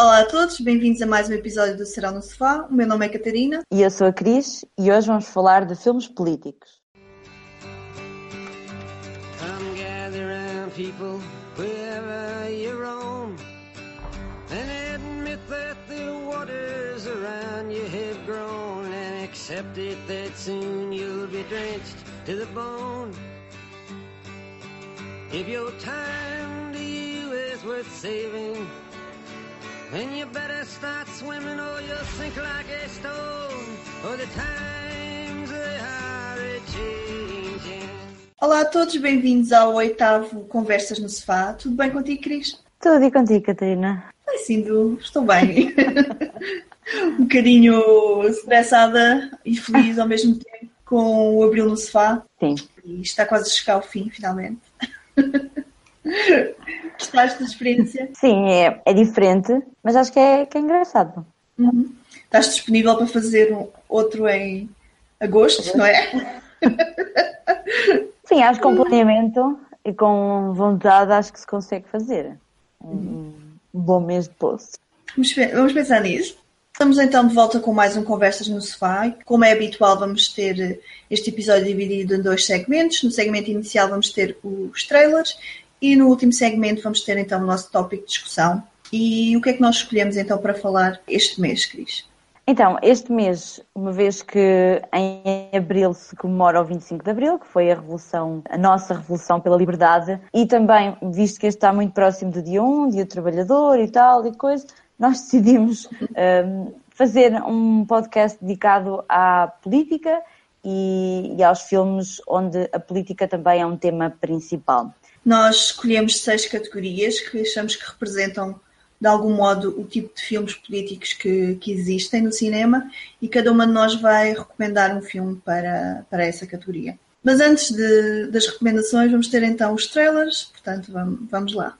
Olá a todos, bem-vindos a mais um episódio do Serão no Sofá. O meu nome é Catarina. E eu sou a Cris e hoje vamos falar de filmes políticos. Come gather round people wherever you roam And admit that the waters around you have grown And accept it that soon you'll be drenched to the bone If your time to you is worth saving Then you better start swimming or you'll sink like a stone. Or the times they are changing. Olá a todos, bem-vindos ao oitavo Conversas no Sofá. Tudo bem contigo, Cris? Tudo e contigo, Catarina? Ai, sim, estou bem. um bocadinho estressada e feliz ao mesmo tempo com o Abril no Sofá. Sim. E está quase a chegar ao fim, finalmente. Gostaste da experiência? Sim, é, é diferente, mas acho que é, que é engraçado. Uhum. Estás disponível para fazer um, outro em agosto, não é? Sim, acho que com planeamento e com vontade acho que se consegue fazer. Um, um bom mês de poço. Vamos, vamos pensar nisso. Estamos então de volta com mais um Conversas no Sofá. Como é habitual, vamos ter este episódio dividido em dois segmentos. No segmento inicial vamos ter os trailers e no último segmento vamos ter então o nosso tópico de discussão. E o que é que nós escolhemos então para falar este mês, Cris? Então, este mês, uma vez que em abril se comemora o 25 de abril, que foi a revolução, a nossa revolução pela liberdade, e também, visto que este está muito próximo do dia 1, dia do trabalhador e tal e coisa, nós decidimos um, fazer um podcast dedicado à política e, e aos filmes onde a política também é um tema principal. Nós escolhemos seis categorias que achamos que representam de algum modo o tipo de filmes políticos que, que existem no cinema e cada uma de nós vai recomendar um filme para, para essa categoria. Mas antes de, das recomendações, vamos ter então os trailers, portanto, vamos, vamos lá.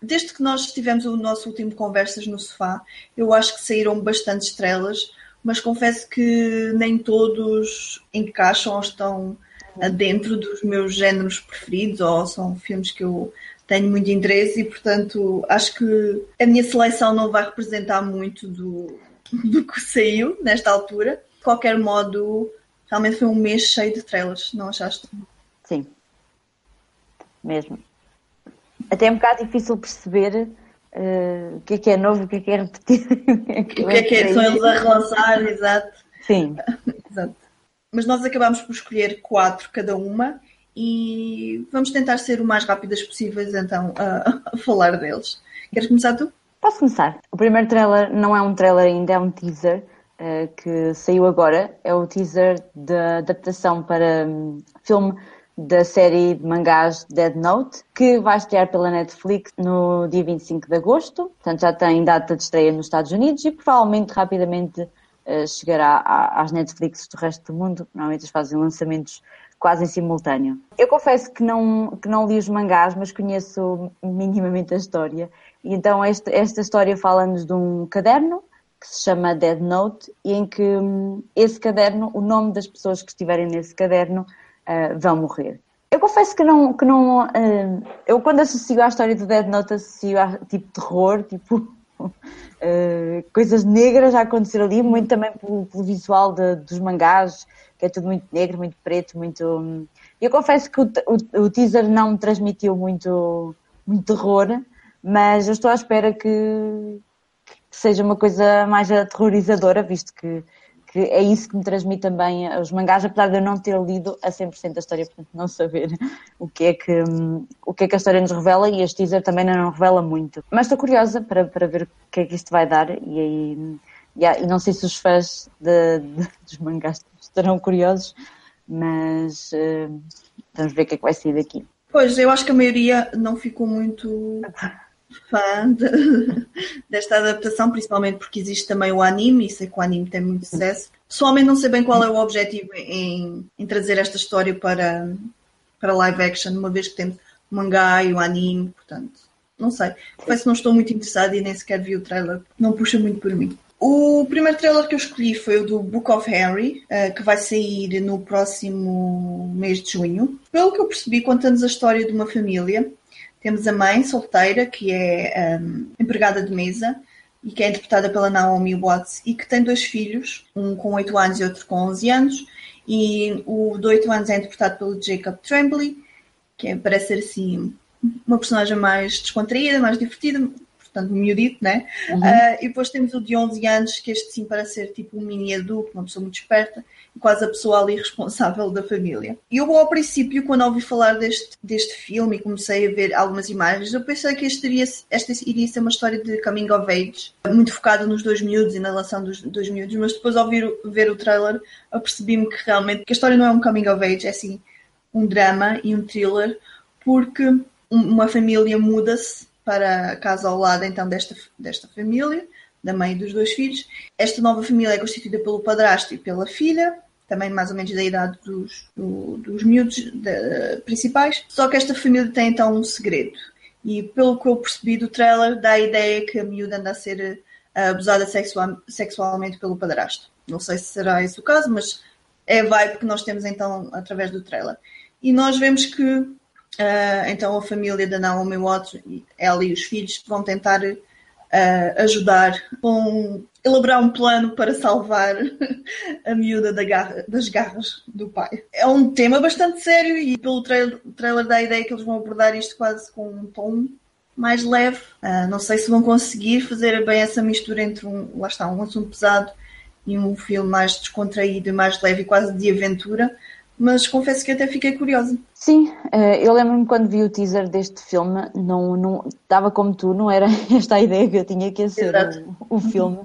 Desde que nós tivemos o nosso último Conversas no Sofá, eu acho que saíram bastantes trailers mas confesso que nem todos encaixam ou estão dentro dos meus géneros preferidos ou são filmes que eu tenho muito interesse e, portanto, acho que a minha seleção não vai representar muito do, do que saiu nesta altura. De qualquer modo, realmente foi um mês cheio de trailers, não achaste? Sim, mesmo. Até é um bocado difícil perceber uh, o que é que é novo, o que é que é repetido. o que é que é, são eles a relançar, exato. Sim. exato. Mas nós acabámos por escolher quatro cada uma e vamos tentar ser o mais rápidas possíveis então a, a falar deles. Queres começar tu? Posso começar. O primeiro trailer não é um trailer ainda, é um teaser uh, que saiu agora. É o teaser da adaptação para um, filme da série de mangás Dead Note, que vai estrear pela Netflix no dia 25 de agosto. Portanto, já tem data de estreia nos Estados Unidos e provavelmente rapidamente uh, chegará às Netflix do resto do mundo. Normalmente eles fazem lançamentos quase em simultâneo. Eu confesso que não, que não li os mangás, mas conheço minimamente a história. E então este, esta história fala-nos de um caderno que se chama Dead Note e em que um, esse caderno, o nome das pessoas que estiverem nesse caderno uh, vão morrer. Eu confesso que não, que não uh, eu quando associo à história do Dead Note associo a tipo terror, tipo uh, coisas negras a acontecer ali, muito também pelo, pelo visual de, dos mangás, que é tudo muito negro, muito preto, muito. Um... Eu confesso que o, o, o, teaser não me transmitiu muito, muito terror, mas eu estou à espera que, que seja uma coisa mais aterrorizadora, visto que que é isso que me transmite também os mangás, apesar de eu não ter lido a 100% da história, portanto não saber o que, é que, o que é que a história nos revela e este teaser também não revela muito. Mas estou curiosa para, para ver o que é que isto vai dar e aí yeah, e não sei se os fãs de, de, dos mangás estarão curiosos, mas uh, vamos ver o que é que vai sair daqui. Pois, eu acho que a maioria não ficou muito fã de, desta adaptação, principalmente porque existe também o anime, e sei que o anime tem muito sucesso. Pessoalmente não sei bem qual é o objetivo em, em trazer esta história para, para live action, uma vez que temos o mangá e o anime, portanto, não sei. Confesso que não estou muito interessada e nem sequer vi o trailer, não puxa muito por mim. O primeiro trailer que eu escolhi foi o do Book of Henry, uh, que vai sair no próximo mês de junho. Pelo que eu percebi, conta-nos a história de uma família. Temos a mãe solteira, que é um, empregada de mesa, e que é interpretada pela Naomi Watts, e que tem dois filhos, um com 8 anos e outro com 11 anos. E o de 8 anos é interpretado pelo Jacob Tremblay, que é, parece ser assim uma personagem mais descontraída, mais divertida, portanto, miudito, né? Uhum. Uh, e depois temos o de 11 anos, que este sim parece ser tipo um mini adulto, uma pessoa muito esperta, quase a pessoa ali responsável da família. E eu, ao princípio, quando ouvi falar deste, deste filme e comecei a ver algumas imagens, eu pensei que este iria, esta iria ser uma história de coming of age, muito focada nos dois miúdos e na relação dos dois miúdos, mas depois, ao ver, ver o trailer, eu percebi-me que realmente que a história não é um coming of age, é assim um drama e um thriller, porque uma família muda-se para a casa ao lado então desta, desta família, da mãe e dos dois filhos. Esta nova família é constituída pelo padrasto e pela filha, também mais ou menos da idade dos, do, dos miúdos de, principais. Só que esta família tem então um segredo. E pelo que eu percebi do trailer, dá a ideia que a miúda anda a ser uh, abusada sexual, sexualmente pelo padrasto. Não sei se será esse o caso, mas é a vibe que nós temos então através do trailer. E nós vemos que Uh, então a família da Naomi Watts, ela e os filhos, vão tentar uh, ajudar, vão elaborar um plano para salvar a miúda da garra, das garras do pai. É um tema bastante sério e pelo trailer, trailer dá a ideia que eles vão abordar isto quase com um tom mais leve. Uh, não sei se vão conseguir fazer bem essa mistura entre um, lá está, um assunto pesado e um filme mais descontraído e mais leve e quase de aventura mas confesso que até fiquei curiosa. Sim, eh, eu lembro-me quando vi o teaser deste filme, não, não estava como tu, não era esta a ideia que eu tinha que ia ser o, o, filme.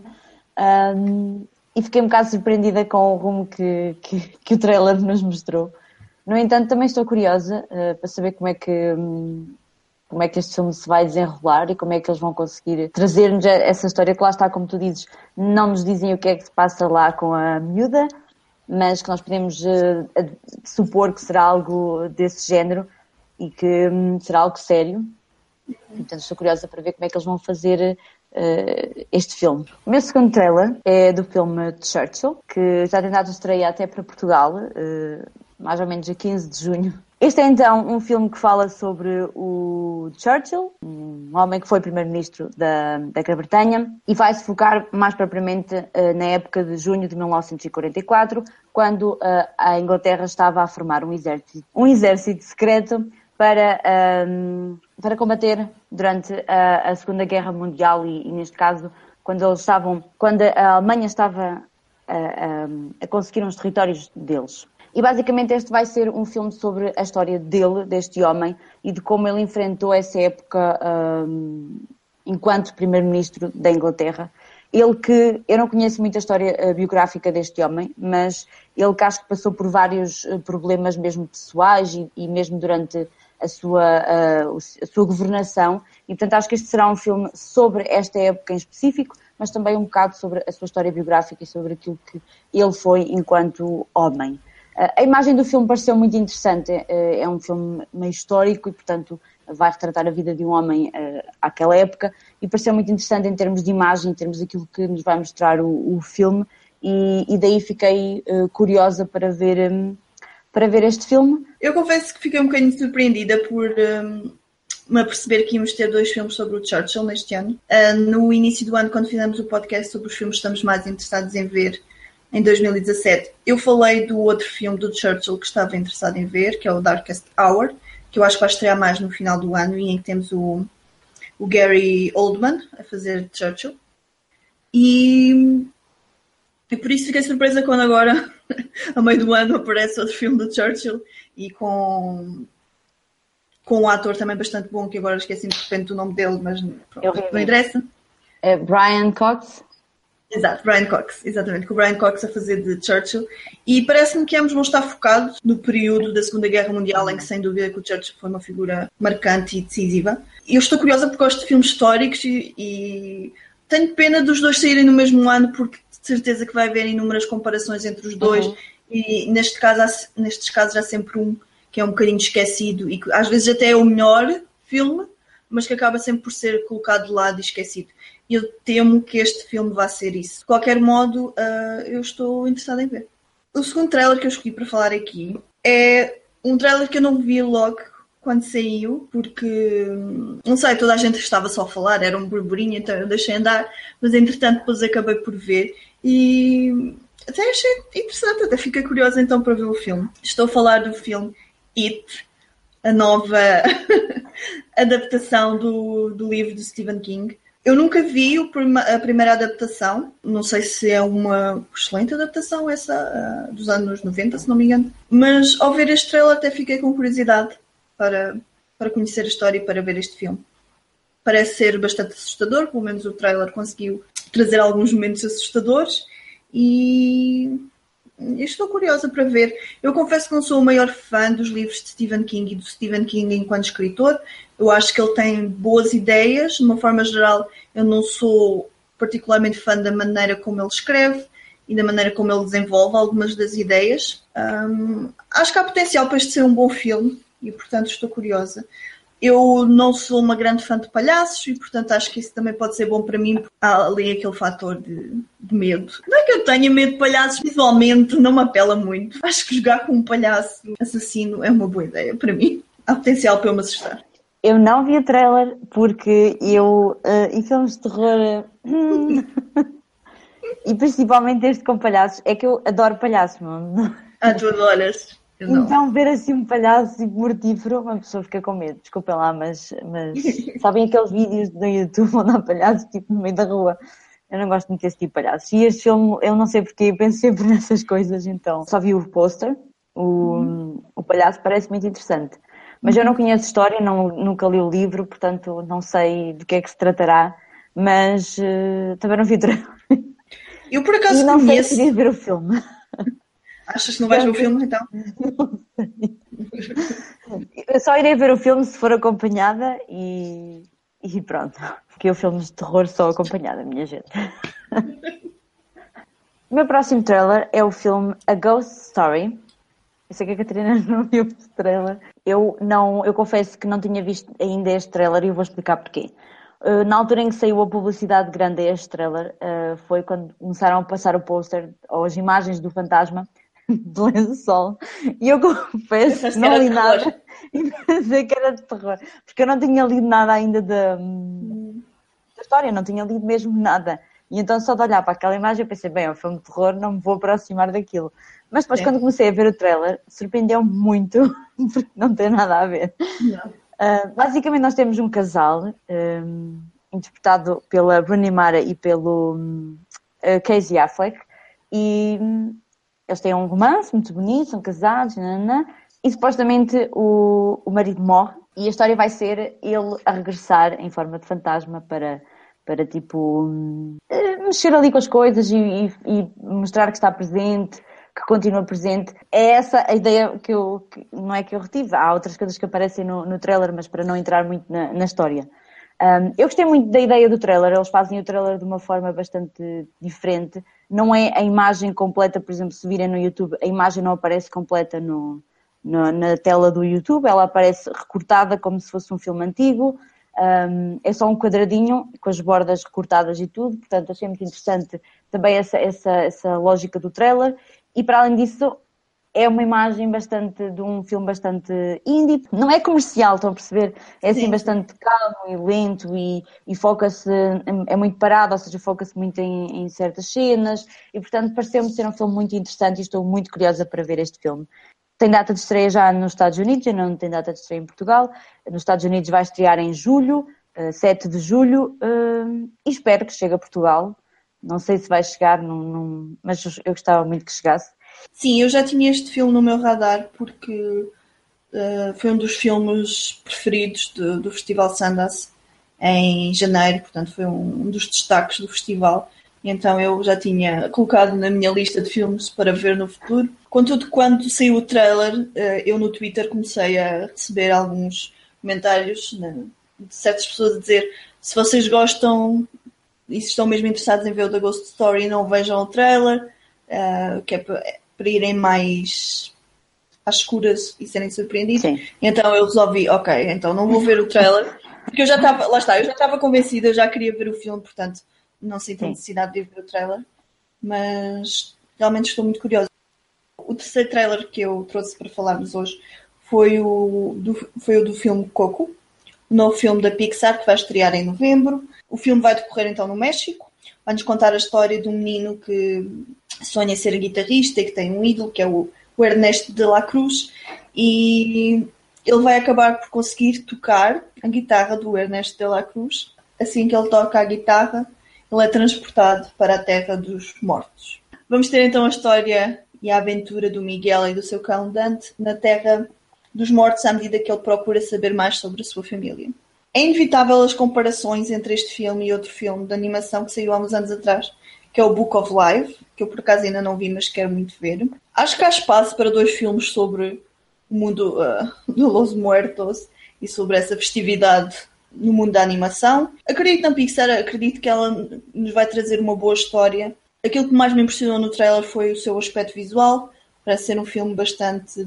Um, e fiquei um bocado surpreendida com o rumo que, que, que, o trailer nos mostrou. No entanto, também estou curiosa uh, para saber como é que como é que este filme se vai desenrolar e como é que eles vão conseguir trazer-nos essa história que lá está, como tu dizes, não nos dizem o que é que se passa lá com a miúda, mas que nós podemos uh, supor que será algo desse género e que um, será algo sério. Portanto, estou curiosa para ver como é que eles vão fazer uh, este filme. O meu segundo trailer é do filme Churchill, que já tem dado estreia até para Portugal, uh, mais ou menos a 15 de junho este é então um filme que fala sobre o Churchill, um homem que foi primeiro-ministro da, da Grã-Bretanha, e vai se focar mais propriamente uh, na época de junho de 1944, quando uh, a Inglaterra estava a formar um exército, um exército secreto para, um, para combater durante a, a, Segunda Guerra Mundial e, e, neste caso, quando eles estavam, quando a Alemanha estava a, a, a conseguir uns territórios deles. E basicamente este vai ser um filme sobre a história dele, deste homem, e de como ele enfrentou essa época um, enquanto primeiro-ministro da Inglaterra. Ele que, eu não conheço muita história uh, biográfica deste homem, mas ele que acho que passou por vários uh, problemas mesmo pessoais e, e, mesmo durante a sua, uh, a sua governação. E portanto acho que este será um filme sobre esta época em específico, mas também um bocado sobre a sua história biográfica e sobre aquilo que ele foi enquanto homem. A imagem do filme pareceu muito interessante. É, é um filme meio histórico e, portanto, vai retratar a vida de um homem uh, àquela época e pareceu muito interessante em termos de imagem, em termos daquilo que nos vai mostrar o, o filme e, e, daí fiquei curiosa para ver, para ver este filme. Eu confesso que fiquei um bocadinho surpreendida por um, me aperceber que íamos ter dois filmes sobre o Churchill neste ano. Uh, no início do ano, quando fizemos o podcast sobre os filmes estamos mais interessados em ver, em 2017. Eu falei do outro filme do Churchill que estava interessado em ver, que é o Darkest Hour, que eu acho que vai estrear mais no final do ano e em que temos o, o Gary Oldman a fazer Churchill. E, e por isso fiquei surpresa quando agora, a meio do ano, aparece outro filme do Churchill e com, com um ator também bastante bom, que agora esqueci de repente do nome dele, mas pronto, não interessa. É Brian Cox? Exato, Brian Cox, exatamente, com o Brian Cox a fazer de Churchill. E parece-me que ambos vão estar focados no período da Segunda Guerra Mundial, em que sem dúvida que o Churchill foi uma figura marcante e decisiva. E eu estou curiosa porque gosto de filmes históricos e, e tenho pena dos dois saírem no mesmo ano, porque de certeza que vai haver inúmeras comparações entre os dois. Uhum. E neste caso, há, nestes casos há sempre um que é um bocadinho esquecido e que às vezes até é o melhor filme, mas que acaba sempre por ser colocado de lado e esquecido. Eu temo que este filme vá ser isso. De qualquer modo, uh, eu estou interessada em ver. O segundo trailer que eu escolhi para falar aqui é um trailer que eu não vi logo quando saiu, porque não sei, toda a gente estava só a falar, era um burburinho, então eu deixei andar, mas entretanto depois acabei por ver e até achei interessante, até fiquei curiosa então para ver o filme. Estou a falar do filme It, a nova adaptação do, do livro de Stephen King. Eu nunca vi a primeira adaptação, não sei se é uma excelente adaptação essa uh, dos anos 90, se não me engano, mas ao ver este trailer até fiquei com curiosidade para, para conhecer a história e para ver este filme. Parece ser bastante assustador, pelo menos o trailer conseguiu trazer alguns momentos assustadores e estou curiosa para ver. Eu confesso que não sou o maior fã dos livros de Stephen King e do Stephen King enquanto escritor. Eu acho que ele tem boas ideias. De uma forma geral, eu não sou particularmente fã da maneira como ele escreve e da maneira como ele desenvolve algumas das ideias. Um, acho que há potencial para este ser um bom filme e, portanto, estou curiosa. Eu não sou uma grande fã de palhaços e, portanto, acho que isso também pode ser bom para mim. Porque há ali aquele fator de, de, medo. Não é que eu tenha medo de palhaços, visualmente não me apela muito. Acho que jogar com um palhaço assassino é uma boa ideia para mim. Há potencial para eu me assustar. Eu não vi o trailer porque eu. Uh, em filmes de terror. Uh, e principalmente este com palhaços. É que eu adoro palhaços, mano. Ah, tu adoras. Então, ver assim um palhaço tipo mortífero, uma pessoa fica com medo, desculpem lá, mas, mas sabem aqueles vídeos do YouTube onde há palhaços tipo no meio da rua? Eu não gosto muito desse tipo de palhaços. E este filme, eu não sei porque, penso sempre nessas coisas, então só vi o pôster, o, uhum. o palhaço parece muito interessante. Mas eu não conheço a história, não, nunca li o livro, portanto não sei do que é que se tratará, mas uh, também não vi o trailer. Eu por acaso e não conheço... sei se ver o filme. Achas que não vais ver o filme então? Eu só irei ver o filme se for acompanhada e, e pronto. Porque eu filmes de terror sou acompanhada, minha gente. O meu próximo trailer é o filme A Ghost Story. Eu sei que a Catarina não viu trailer. Eu, não, eu confesso que não tinha visto ainda este trailer e eu vou explicar porquê. Uh, na altura em que saiu a publicidade grande a este trailer, uh, foi quando começaram a passar o pôster ou as imagens do fantasma de lençol. E eu confesso que não li nada e pensei que era de terror. Porque eu não tinha lido nada ainda da, da história, não tinha lido mesmo nada. E então só de olhar para aquela imagem eu pensei, bem, é um filme de terror, não me vou aproximar daquilo. Mas depois, quando comecei a ver o trailer, surpreendeu-me muito, porque não tem nada a ver. Uh, basicamente, nós temos um casal um, interpretado pela Rooney Mara e pelo um, uh, Casey Affleck, e um, eles têm um romance muito bonito, são casados, nanana, e supostamente o, o marido morre e a história vai ser ele a regressar em forma de fantasma para, para tipo, eh, mexer ali com as coisas e, e, mostrar que está presente, que continua presente. É essa a ideia que eu, que, não é que eu retive, há outras coisas que aparecem no, no trailer, mas para não entrar muito na, na história. Um, eu gostei muito da ideia do trailer, eles fazem o trailer de uma forma bastante diferente. Não é a imagem completa, por exemplo, se virem no YouTube, a imagem não aparece completa no, no, na tela do YouTube, ela aparece recortada como se fosse um filme antigo. Um, é só um quadradinho com as bordas recortadas e tudo, portanto achei muito interessante também essa, essa, essa lógica do trailer. E para além disso, é uma imagem bastante de um filme bastante indie, não é comercial, estão a perceber? É assim Sim. bastante calmo e lento e, e foca-se, é muito parado, ou seja, foca-se muito em, em, certas cenas e portanto pareceu-me ser um filme muito interessante e estou muito curiosa para ver este filme. Tem data de estreia já nos Estados Unidos e não tem data de estreia em Portugal. Nos Estados Unidos vai estrear em julho, 7 eh, de julho, eh, e espero que chegue a Portugal. Não sei se vai chegar, mas eu gostava muito que chegasse. Sim, eu já tinha este filme no meu radar porque uh, foi um dos filmes preferidos do, do Festival Sundance em janeiro, portanto foi um, dos destaques do festival. Então eu já tinha colocado na minha lista de filmes para ver no futuro. Contudo, quando saiu o trailer, uh, eu no Twitter comecei a receber alguns comentários né, de certas pessoas a dizer se vocês gostam e se estão mesmo interessados em ver o The Ghost Story, não vejam o trailer, uh, que é para irem mais às escuras e serem surpreendidos. Sim. Então eu resolvi, ok, então não vou ver o trailer, Porque eu já estava, lá está, eu já estava convencida, eu já queria ver o filme, portanto não senti necessidade de ver o trailer, mas realmente estou muito curiosa. O terceiro trailer que eu trouxe para falarmos hoje foi o do, foi o do filme Coco, o novo filme da Pixar que vai estrear em novembro. O filme vai decorrer então no México. Vai-nos contar a história de um menino que sonha ser guitarrista e que tem um ídolo, que é o, o Ernesto de la Cruz, e ele vai acabar por conseguir tocar a guitarra do Ernesto de la Cruz. Assim que ele toca a guitarra, ele é transportado para a terra dos mortos. Vamos ter então a história e a aventura do Miguel e do seu cão Dante na terra dos mortos à medida que ele procura saber mais sobre a sua família. É inevitável as comparações entre este filme e outro filme de animação que saiu há uns anos atrás, que é o Book of Life, que eu por acaso ainda não vi, mas quero muito ver. Acho que há espaço para dois filmes sobre o mundo uh, de Los Muertos e sobre essa festividade no mundo da animação. Acredito na Pixar, acredito que ela nos vai trazer uma boa história. Aquilo que mais me impressionou no trailer foi o seu aspecto visual. Parece ser um filme bastante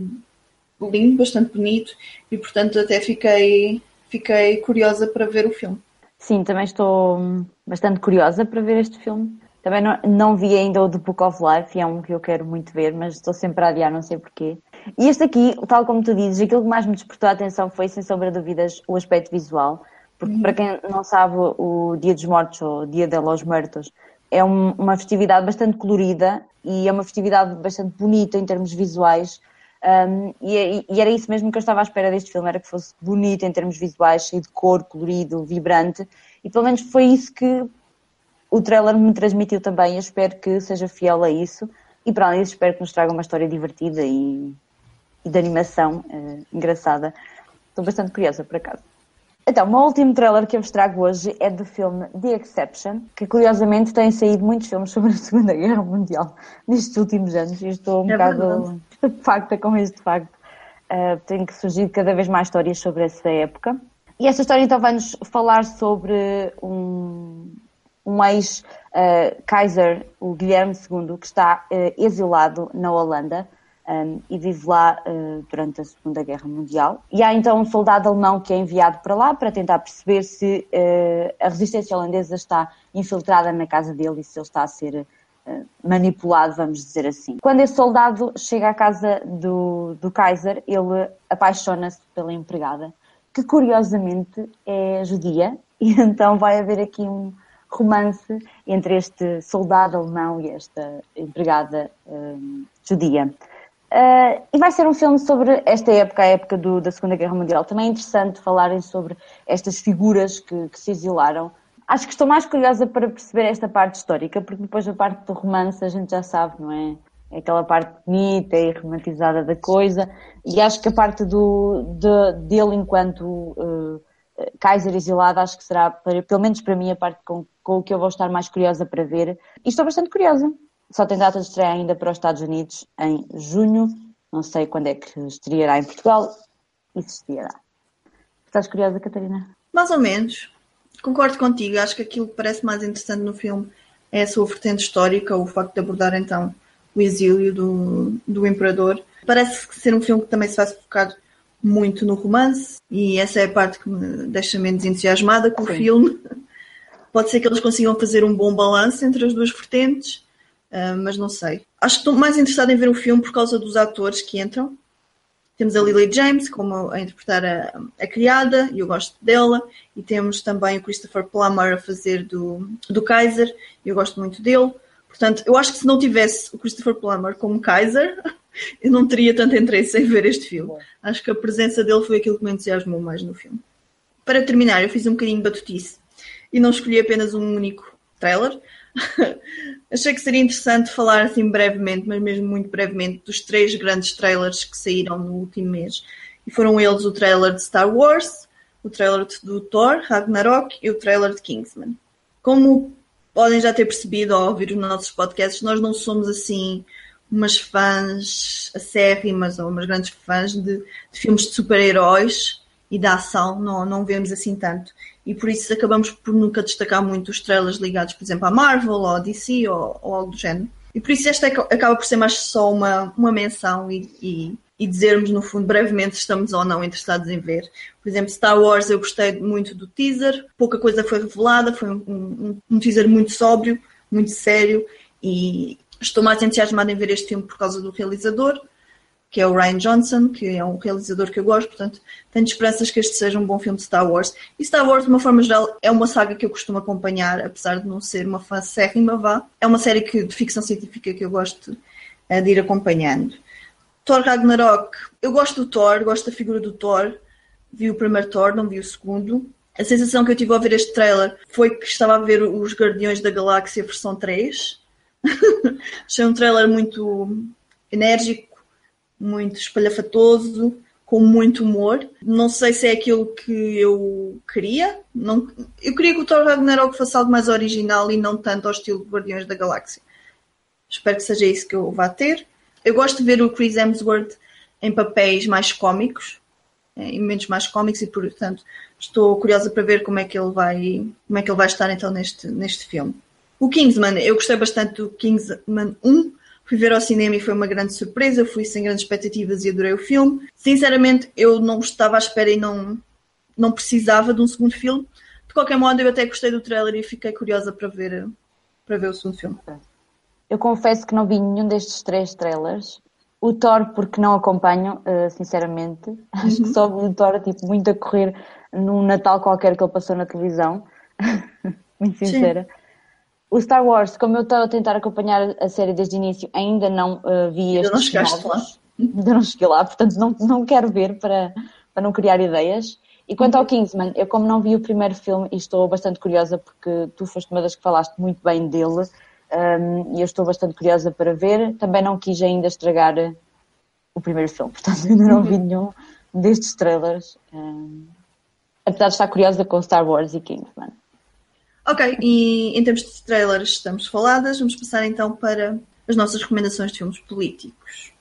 lindo, bastante bonito e, portanto, até fiquei, fiquei curiosa para ver o filme. Sim, também estou bastante curiosa para ver este filme. Também não, não vi ainda o The Book of Life, e é um que eu quero muito ver, mas estou sempre a adiar, não sei porquê. E este aqui, tal como tu dizes, aquilo que mais me despertou a atenção foi, sem sombra de dúvidas, o aspecto visual. Porque, para quem não sabe, o Dia dos Mortos, ou Dia de los Muertos, é um, uma festividade bastante colorida e é uma festividade bastante bonita em termos visuais. Um, e, e, era isso mesmo que eu estava à espera deste filme, era que fosse bonito em termos visuais, cheio de cor, colorido, vibrante. E pelo menos foi isso que o trailer me transmitiu também. Eu espero que seja fiel a isso. E para além disso, espero que nos traga uma história divertida e, e de animação uh, engraçada. Estou bastante curiosa, por acaso. Então, o último trailer que eu vos trago hoje é do filme The Exception, que curiosamente têm saído muitos filmes sobre a Segunda Guerra Mundial nestes últimos anos e estou um é bocado facta com este facto. Uh, tem que surgir cada vez mais histórias sobre essa época. E esta história então vai-nos falar sobre um, um ex-Kaiser, uh, o Guilherme II, que está uh, exilado na Holanda um, e vive lá uh, durante a Segunda Guerra Mundial. E há então um soldado alemão que é enviado para lá para tentar perceber se uh, a resistência holandesa está infiltrada na casa dele e se ele está a ser uh, manipulado, vamos dizer assim. Quando esse soldado chega à casa do, do Kaiser, ele apaixona-se pela empregada, que curiosamente é judia, e então vai haver aqui um romance entre este soldado alemão e esta empregada judia. Uh, e vai ser um filme sobre esta época, a época do, da Segunda Guerra Mundial. Também é interessante falarem sobre estas figuras que, que, se exilaram. Acho que estou mais curiosa para perceber esta parte histórica, porque depois a parte do romance a gente já sabe, não é? É aquela parte bonita e romantizada da coisa. E acho que a parte do, de, dele enquanto uh, Kaiser exilado, acho que será, para, pelo menos para mim, a parte com, com o que eu vou estar mais curiosa para ver. E estou bastante curiosa só tem data de estreia ainda para os Estados Unidos em junho. Não sei quando é que estreará em Portugal e se estreará. Estás curiosa, Catarina? Mais ou menos. Concordo contigo. Acho que aquilo que parece mais interessante no filme é a sua vertente histórica, o facto de abordar então o exílio do, do imperador. Parece ser um filme que também se vai focar muito no romance e essa é a parte que me deixa menos entusiasmada com Sim. o filme. Pode ser que eles consigam fazer um bom balanço entre as duas vertentes, Uh, mas não sei. Acho que estou mais interessada em ver o filme por causa dos atores que entram. Temos a Lily James como a interpretar a, a criada, e eu gosto dela. E temos também o Christopher Plummer a fazer do, do Kaiser, e eu gosto muito dele. Portanto, eu acho que se não tivesse o Christopher Plummer como Kaiser, eu não teria tanto interesse em ver este filme. Acho que a presença dele foi aquilo que me entusiasmou mais no filme. Para terminar, eu fiz um bocadinho de batutice e não escolhi apenas um único trailer. Achei que seria interessante falar assim brevemente, mas mesmo muito brevemente, dos três grandes trailers que saíram no último mês. E foram eles o trailer de Star Wars, o trailer do Thor, Ragnarok e o trailer de Kingsman. Como podem já ter percebido ao ouvir os nossos podcasts, nós não somos assim umas fãs acérrimas ou umas grandes fãs de, de filmes de super-heróis e da ação, não, não vemos assim tanto e por isso acabamos por nunca destacar muito os trailers ligados, por exemplo, à Marvel ou à DC ou, ou algo do género. E por isso esta acaba por ser mais só uma, uma menção e, e, e dizermos, no fundo, brevemente se estamos ou não interessados em ver. Por exemplo, Star Wars, eu gostei muito do teaser, pouca coisa foi revelada, foi um, um, um teaser muito sóbrio, muito sério, e estou mais entusiasmada em ver este filme por causa do realizador, que é o Ryan Johnson, que é um realizador que eu gosto, portanto, tenho esperanças que este seja um bom filme de Star Wars. E Star Wars, de uma forma geral, é uma saga que eu costumo acompanhar, apesar de não ser uma fã sérrima, vá. É uma série que, de ficção científica que eu gosto uh, de ir acompanhando. Thor Ragnarok, eu gosto do Thor, gosto da figura do Thor. Vi o primeiro Thor, não vi o segundo. A sensação que eu tive ao ver este trailer foi que estava a ver os Guardiões da Galáxia versão 3. Achei um trailer muito enérgico, muito espalhafatoso, com muito humor. Não sei se é aquilo que eu queria. Não, eu queria que o Thor Ragnarok fosse algo mais original e não tanto ao estilo Guardiões da Galáxia. Espero que seja isso que eu vá ter. Eu gosto de ver o Chris Hemsworth em papéis mais cómicos, em momentos mais cómicos e portanto estou curiosa para ver como é que ele vai, como é que ele vai estar então neste, neste filme. O Kingsman, eu gostei bastante do Kingsman 1, Fui ver ao cinema e foi uma grande surpresa, fui sem grandes expectativas e adorei o filme. Sinceramente, eu não estava à espera e não, não precisava de um segundo filme. De qualquer modo, eu até gostei do trailer e fiquei curiosa para ver, para ver o segundo filme. Eu confesso que não vi nenhum destes três trailers. O Thor, porque não acompanho, eh, sinceramente. Uhum. Acho que só vi o Thor tipo, muito a correr num Natal qualquer que ele passou na televisão. muito sincera. Sim. O Star Wars, como eu estou a tentar acompanhar a série desde o início, ainda não uh, vi ainda estes não chegaste lá? Ainda não cheguei lá, portanto não, não quero ver para, para não criar ideias. E quanto ao Kingsman, eu como não vi o primeiro filme e estou bastante curiosa porque tu foste uma das que falaste muito bem dele um, e eu estou bastante curiosa para ver. Também não quis ainda estragar o primeiro filme, portanto ainda não vi nenhum destes trailers. Um, apesar de estar curiosa com Star Wars e Kingsman. Ok, e em termos de trailers estamos faladas, vamos passar então para as nossas recomendações de filmes políticos.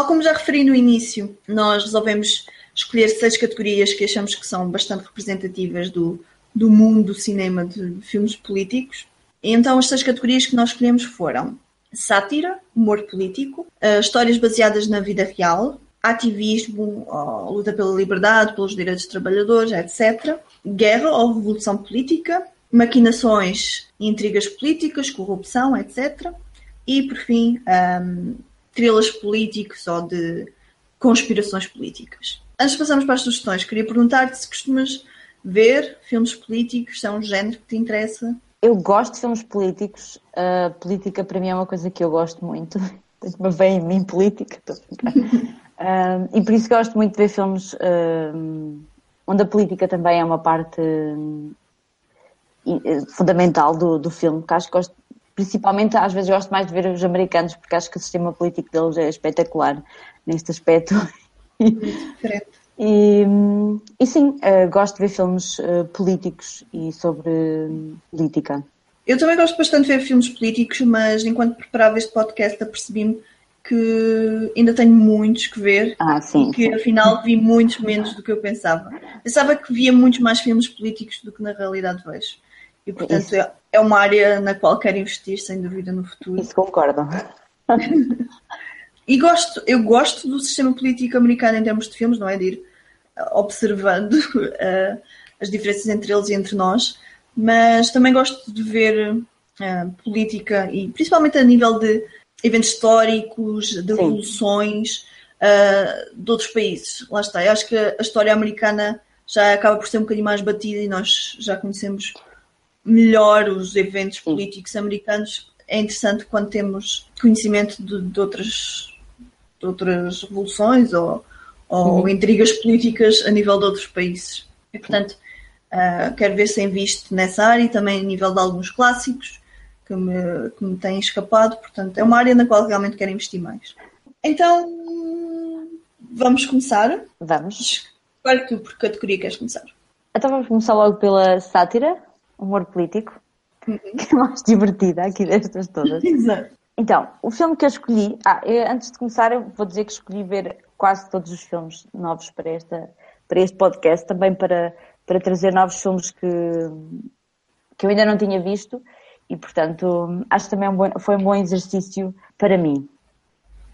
Tal como já referi no início, nós resolvemos escolher seis categorias que achamos que são bastante representativas do, do mundo do cinema de filmes políticos. Então as seis categorias que nós escolhemos foram sátira, humor político, uh, histórias baseadas na vida real, ativismo, uh, luta pela liberdade, pelos direitos dos trabalhadores, etc. Guerra ou revolução política, maquinações intrigas políticas, corrupção, etc. E, por fim, um, thrillers políticos ou de conspirações políticas. Antes de passarmos para as sugestões, queria perguntar-te se costumas ver filmes políticos, se é um género que te interessa. Eu gosto de filmes políticos. A política para mim é uma coisa que eu gosto muito. Uma veia em mim política. um, e por isso gosto muito de ver filmes um, onde a política também é uma parte um, fundamental do, do filme, que acho que gosto principalmente às vezes gosto mais de ver os americanos porque acho que o sistema político deles é espetacular neste aspecto. E, e sim, uh, gosto de ver filmes uh, políticos e sobre uh, política. Eu também gosto bastante de ver filmes políticos, mas enquanto preparava este podcast apercebi-me que ainda tenho muitos que ver ah, sim, que sim. afinal vi muitos menos do que eu pensava. Pensava que via muitos mais filmes políticos do que na realidade vejo. E portanto é, é uma área na qual quero investir, sem dúvida, no futuro. Isso concordo. e gosto, eu gosto do sistema político americano em termos de filmes, não é? De ir observando uh, as diferenças entre eles e entre nós, mas também gosto de ver uh, política e principalmente a nível de eventos históricos, de revoluções uh, de outros países. Lá está. Eu acho que a história americana já acaba por ser um bocadinho mais batida e nós já conhecemos melhor os eventos políticos americanos, é interessante quando temos conhecimento de, de outras, de outras revoluções ou, ou uhum. intrigas políticas a nível de outros países. E, portanto, uh, quero ver se invisto nessa área e também a nível de alguns clássicos que me, que me têm escapado. Portanto, é uma área na qual realmente quero investir mais. Então, vamos começar. Vamos. Escolhe tu, por categoria queres começar? Então vamos começar logo pela sátira, humor político, uhum. que é mais divertida aqui destas todas. Exato. Então, o filme que eu escolhi. Ah, eu, antes de começar, eu vou dizer que escolhi ver quase todos os filmes novos para, esta, para este podcast, também para, para trazer novos filmes que, que eu ainda não tinha visto e, portanto, acho que também é um bom, foi um bom exercício para mim.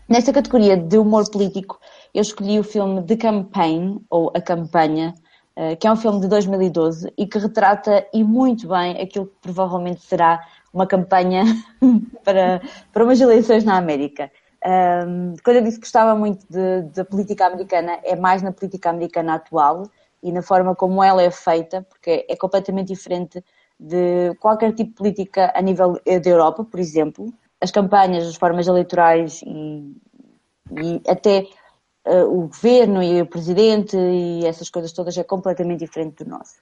Nesta categoria de humor político, eu escolhi o filme The Campaign, ou A Campanha, que é um filme de 2012 e que retrata e muito bem aquilo que provavelmente será uma campanha para, para umas eleições na América. quando eu disse que gostava muito da política americana, é mais na política americana atual e na forma como ela é feita, porque é completamente diferente de qualquer tipo de política a nível da Europa, por exemplo as campanhas, as formas eleitorais e, e até o governo e o presidente e essas coisas todas é completamente diferente do nosso.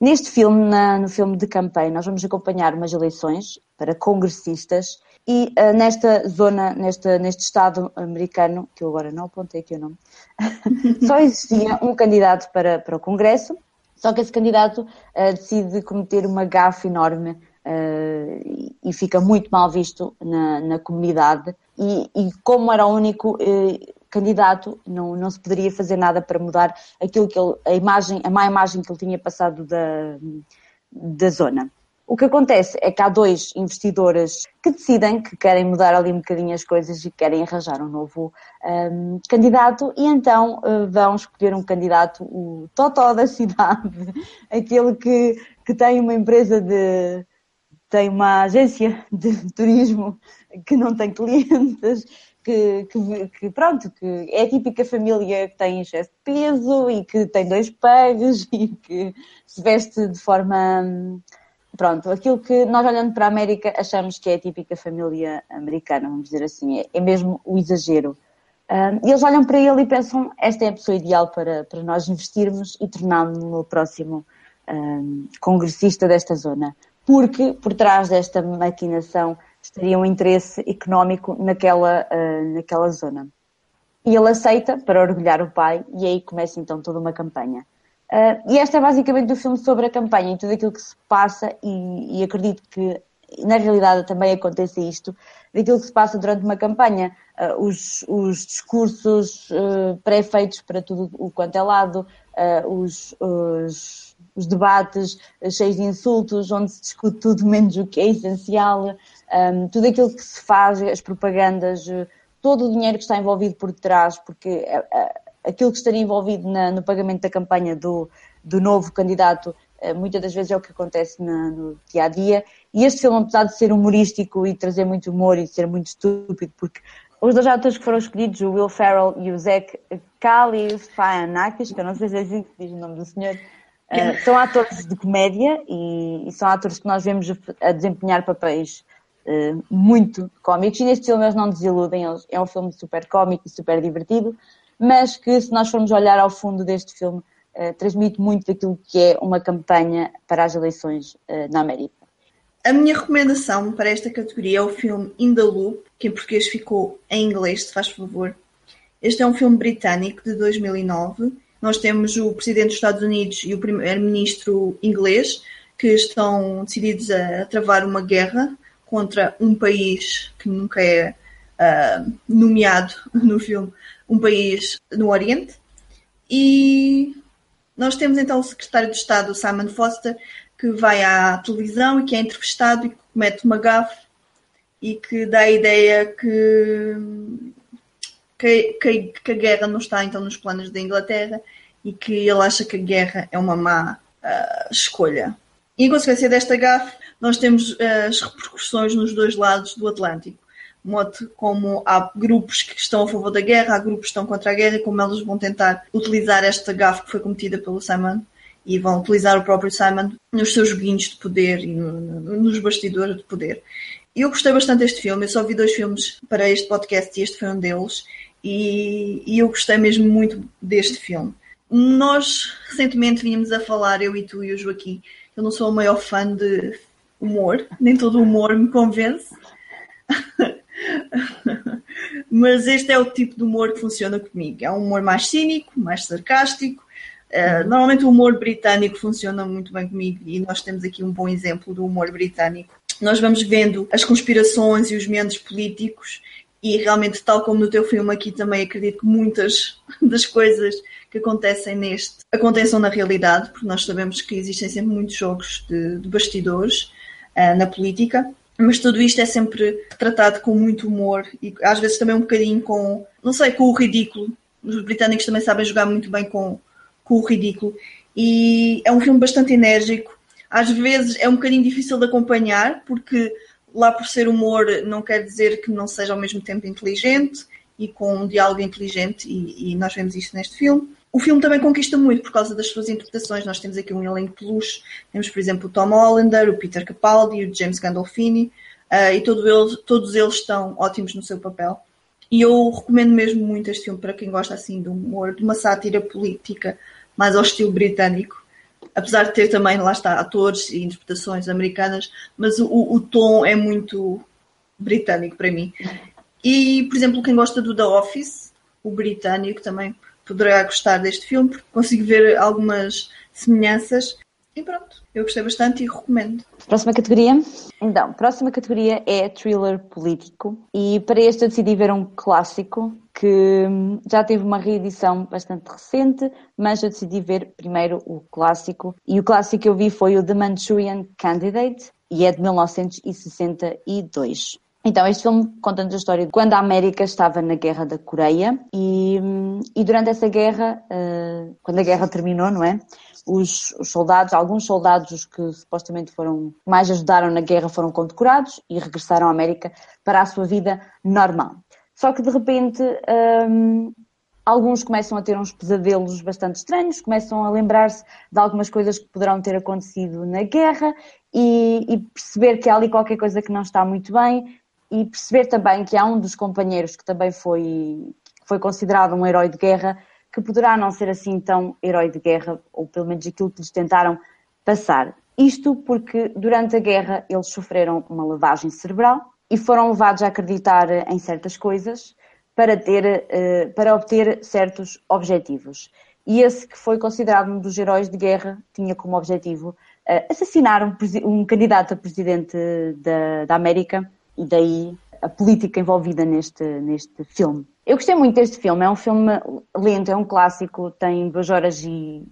Neste filme, na, no filme de campanha, nós vamos acompanhar umas eleições para congressistas e uh, nesta zona, nesta, neste estado americano, que eu agora não apontei aqui o nome, só existia um candidato para, para o Congresso, só que esse candidato uh, decide cometer uma gafe enorme uh, e fica muito mal visto na, na comunidade. E, e, como era o único candidato, não, não se poderia fazer nada para mudar aquilo que ele, a imagem, a má imagem que ele tinha passado da, da zona. O que acontece é que há dois investidores que decidem que querem mudar ali um bocadinho as coisas e querem arranjar um novo um, candidato e então uh, vão escolher um candidato, o totó da cidade, aquele que, que tem uma empresa de, tem uma agência de turismo que não tem clientes, que, que, que, pronto, que é a típica família que tem excesso de peso e que tem dois pagos e que se veste de forma pronto, aquilo que nós olhando para a América achamos que é a típica família americana, vamos dizer assim, é, é mesmo o exagero. Um, e eles olham para ele e pensam, esta é a pessoa ideal para, para nós investirmos e torná-lo no próximo um, congressista desta zona porque por trás desta maquinação estaria um interesse económico naquela, uh, naquela zona. E ele aceita para orgulhar o pai, e aí começa então toda uma campanha. Uh, e esta é basicamente o filme sobre a campanha e tudo aquilo que se passa, e, e acredito que na realidade também acontece isto, daquilo que se passa durante uma campanha. Uh, os, os, discursos uh, pré-feitos para tudo o quanto é lado, os, os os debates cheios de insultos, onde se discute tudo menos o que é essencial, um, tudo aquilo que se faz, as propagandas, todo o dinheiro que está envolvido por trás, porque é, aquilo que estaria envolvido na, no pagamento da campanha do, do novo candidato eh, muitas das vezes é o que acontece no dia a dia. E este filme, apesar de ser humorístico e trazer muito humor e ser muito estúpido, porque os dois atores que foram escolhidos, o Will Ferrell e o Zach Galifianakis, que eu não sei se é assim que diz o nome do senhor, Uh, são atores de comédia e, e, são atores que nós vemos a, desempenhar papéis uh, muito cómicos e neste filme eles não desiludem, eles, é um filme super cómico e super divertido, mas que se nós formos olhar ao fundo deste filme, uh, transmite muito daquilo que é uma campanha para as eleições na América. A minha recomendação para esta categoria é o filme In the Loop, que em português ficou em inglês, se faz favor. Este é um filme britânico de 2009 nós temos o presidente dos Estados Unidos e o primeiro-ministro inglês que estão decididos a travar uma guerra contra um país que nunca é uh, nomeado no filme, um país no Oriente. E nós temos então o secretário de Estado, Simon Foster, que vai à televisão e que é entrevistado e que comete uma gafe e que dá a ideia que que, que, que, a guerra não está então nos planos da Inglaterra e que ele acha que a guerra é uma má uh, escolha. E em consequência desta gafe, nós temos uh, as repercussões nos dois lados do Atlântico. Modo como há grupos que estão a favor da guerra, há grupos que estão contra a guerra, e como eles vão tentar utilizar esta gafe que foi cometida pelo Simon e vão utilizar o próprio Simon nos seus joguinhos de poder e no, no, nos bastidores de poder. Eu gostei bastante deste filme, eu só vi dois filmes para este podcast e este foi um deles e, e eu gostei mesmo muito deste filme. Nós recentemente vínhamos a falar, eu e tu e o Joaquim, eu não sou o maior fã de humor, nem todo o humor me convence. Mas este é o tipo de humor que funciona comigo. É um humor mais cínico, mais sarcástico, Uh, normalmente o humor britânico funciona muito bem comigo e nós temos aqui um bom exemplo do humor britânico. Nós vamos vendo as conspirações e os meandros políticos e realmente, tal como no teu filme aqui, também acredito que muitas das coisas que acontecem neste aconteçam na realidade, porque nós sabemos que existem sempre muitos jogos de, de bastidores uh, na política, mas tudo isto é sempre tratado com muito humor e às vezes também um bocadinho com, não sei, com o ridículo. Os britânicos também sabem jogar muito bem com, com o ridículo. E é um filme bastante enérgico. Às vezes é um bocadinho difícil de acompanhar, porque lá por ser humor não quer dizer que não seja ao mesmo tempo inteligente e com um diálogo inteligente, e, e nós vemos isto neste filme. O filme também conquista muito por causa das suas interpretações. Nós temos aqui um elenco luxo. Temos, por exemplo, o Tom Hollander, o Peter Capaldi, o James Gandolfini, uh, e todo eles, todos eles estão ótimos no seu papel. E eu recomendo mesmo muito este filme para quem gosta assim de humor, de uma sátira política mais ao estilo britânico. Apesar de ter também, lá está, atores e interpretações americanas, mas o, o tom é muito britânico para mim. E, por exemplo, quem gosta do The Office, o britânico também poderá gostar deste filme, porque consigo ver algumas semelhanças. E pronto, eu gostei bastante e recomendo. Próxima categoria? Então, próxima categoria é thriller político. E para este eu decidi ver um clássico que já teve uma reedição bastante recente, mas eu decidi ver primeiro o clássico. E o clássico que eu vi foi o The Manchurian Candidate e é de 1962. Então, este filme conta-nos a história de quando a América estava na Guerra da Coreia e, e durante essa guerra, uh, quando a guerra terminou, não é? Os, os, soldados, alguns soldados que supostamente foram mais ajudaram na guerra foram condecorados e regressaram à América para a sua vida normal. Só que de repente um, alguns começam a ter uns pesadelos bastante estranhos, começam a lembrar-se de algumas coisas que poderão ter acontecido na guerra e, e, perceber que há ali qualquer coisa que não está muito bem e perceber também que há um dos companheiros que também foi, foi considerado um herói de guerra, que poderá não ser assim tão herói de guerra, ou pelo menos aquilo que lhes tentaram passar. Isto porque durante a guerra eles sofreram uma lavagem cerebral e foram levados a acreditar em certas coisas para, ter, eh, para obter certos objetivos. E esse que foi considerado um dos heróis de guerra tinha como objetivo eh, assassinar um, um candidato a presidente da, da América e daí a política envolvida neste, neste filme. Eu gostei muito deste filme, é um filme lento, é um clássico, tem duas horas e.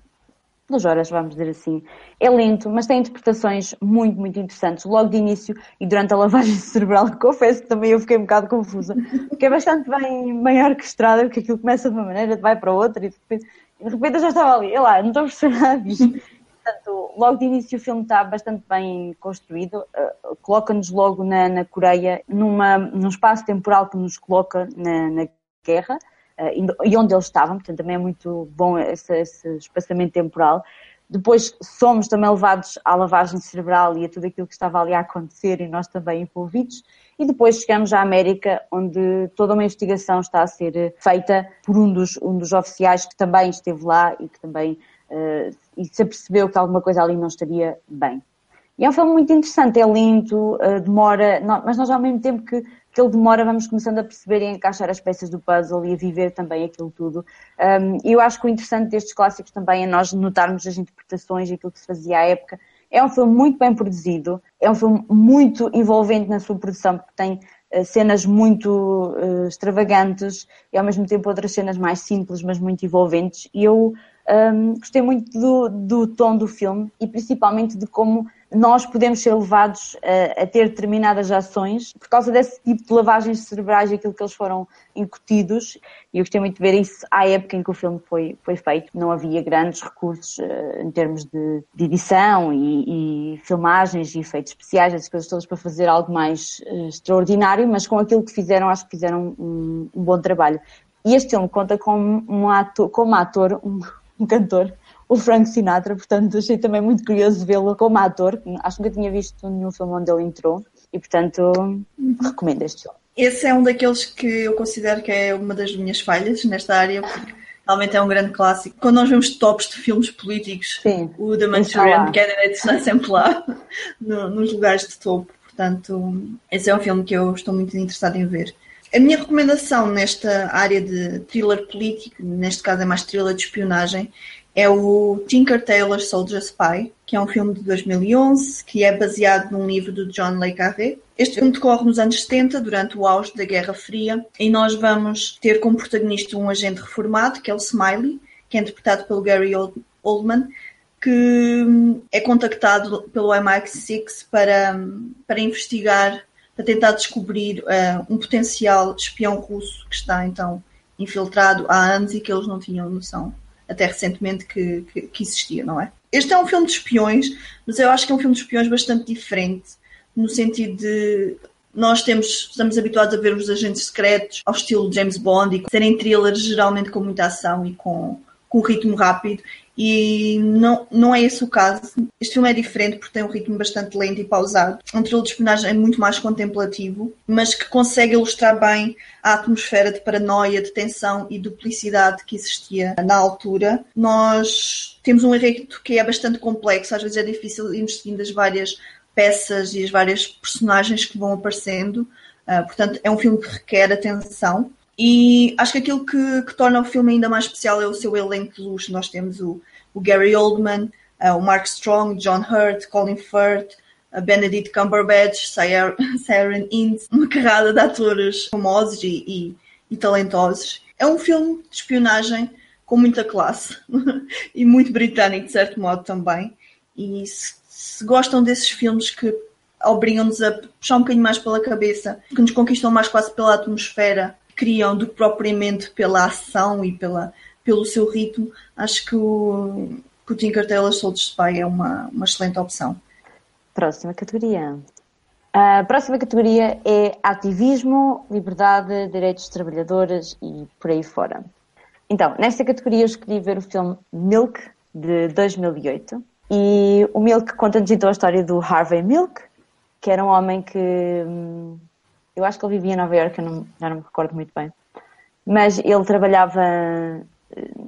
duas horas, vamos dizer assim. É lento, mas tem interpretações muito, muito interessantes. Logo de início e durante a lavagem cerebral, confesso que também eu fiquei um bocado confusa, porque é bastante bem, bem orquestrada, porque aquilo começa de uma maneira, vai para outra e de repente, de repente eu já estava ali, eu lá, não estou a perceber nada disto. Portanto, logo de início o filme está bastante bem construído, uh, coloca-nos logo na, na Coreia, numa, num espaço temporal que nos coloca na, na guerra uh, e onde eles estavam, portanto também é muito bom esse, esse espaçamento temporal. Depois somos também levados à lavagem cerebral e a tudo aquilo que estava ali a acontecer e nós também envolvidos. E depois chegamos à América, onde toda uma investigação está a ser feita por um dos, um dos oficiais que também esteve lá e que também uh, e se apercebeu que alguma coisa ali não estaria bem. E é um filme muito interessante, é lento, uh, demora, não, mas nós ao mesmo tempo que, que ele demora vamos começando a perceber e a encaixar as peças do puzzle e a viver também aquilo tudo. Um, eu acho que o interessante destes clássicos também é nós notarmos as interpretações e aquilo que se fazia à época. É um filme muito bem produzido, é um filme muito envolvente na sua produção, porque tem uh, cenas muito uh, extravagantes e ao mesmo tempo outras cenas mais simples, mas muito envolventes. E eu um, gostei muito do, do tom do filme e principalmente de como nós podemos ser levados a, a, ter determinadas ações por causa desse tipo de lavagens cerebrais aquilo que eles foram incutidos. E eu gostei muito de ver isso à época em que o filme foi, foi feito. Não havia grandes recursos uh, em termos de, de edição e, e, filmagens e efeitos especiais, essas coisas todas para fazer algo mais uh, extraordinário, mas com aquilo que fizeram, acho que fizeram um, um bom trabalho. E este filme conta com um ator, como ator um, um cantor, o Frank Sinatra, portanto achei também muito curioso vê-lo como ator, acho que nunca tinha visto nenhum filme onde ele entrou e portanto recomendo este filme. Esse é um daqueles que eu considero que é uma das minhas falhas nesta área, porque realmente é um grande clássico. Quando nós vemos tops de filmes políticos, Sim, o The Manchurian Candidate está sempre lá, no, nos lugares de topo. Portanto, esse é um filme que eu estou muito interessado em ver. A minha recomendação nesta área de thriller político, neste caso é mais thriller de espionagem, é o Tinker Tailor Soldier Spy, que é um filme de 2011, que é baseado num livro de John Le Carré. Este filme decorre nos anos 70, durante o auge da Guerra Fria, e nós vamos ter como protagonista um agente reformado, que é o Smiley, que é interpretado pelo Gary Oldman, que hum, é contactado pelo MI6 para, hum, para investigar, para tentar descobrir uh, um potencial espião russo que está então infiltrado há anos e que eles não tinham noção até recentemente que, que, que, existia, não é? Este é um filme de espiões, mas eu acho que é um filme de espiões bastante diferente, no sentido de nós temos, estamos habituados a ver os agentes secretos ao estilo James Bond e serem thrillers geralmente com muita ação e com, com ritmo rápido e não, não é esse o caso. Este filme é diferente porque tem um ritmo bastante lento e pausado. Um thriller de espionagem é muito mais contemplativo, mas que consegue ilustrar bem a atmosfera de paranoia, de tensão e duplicidade que existia na altura. Nós temos um enredo que é bastante complexo, às vezes é difícil ir seguindo as várias peças e as várias personagens que vão aparecendo. Uh, portanto, é um filme que requer atenção. E acho que aquilo que, que, torna o filme ainda mais especial é o seu elenco de luxo. Nós temos o, o Gary Oldman, uh, o Mark Strong, John Hurt, Colin Firth, a Benedict Cumberbatch, Siren Ince, uma carrada de atores famosos e, e, e talentosos. É um filme de espionagem com muita classe e muito britânico, de certo modo, também. E se, se gostam desses filmes que obrigam-nos a puxar um bocadinho mais pela cabeça, que nos conquistam mais quase pela atmosfera criam do que propriamente pela ação e pela, pelo seu ritmo, acho que o, que o Tinker Tailor Soldier Spy é uma, uma excelente opção. Próxima categoria. A próxima categoria é ativismo, liberdade, direitos trabalhadores e por aí fora. Então, nesta categoria eu escolhi ver o filme Milk, de 2008. E o Milk conta-nos então a história do Harvey Milk, que era um homem que hum, eu acho que ele vivia em Nova Iorque, não, já não me recordo muito bem. Mas ele trabalhava eh,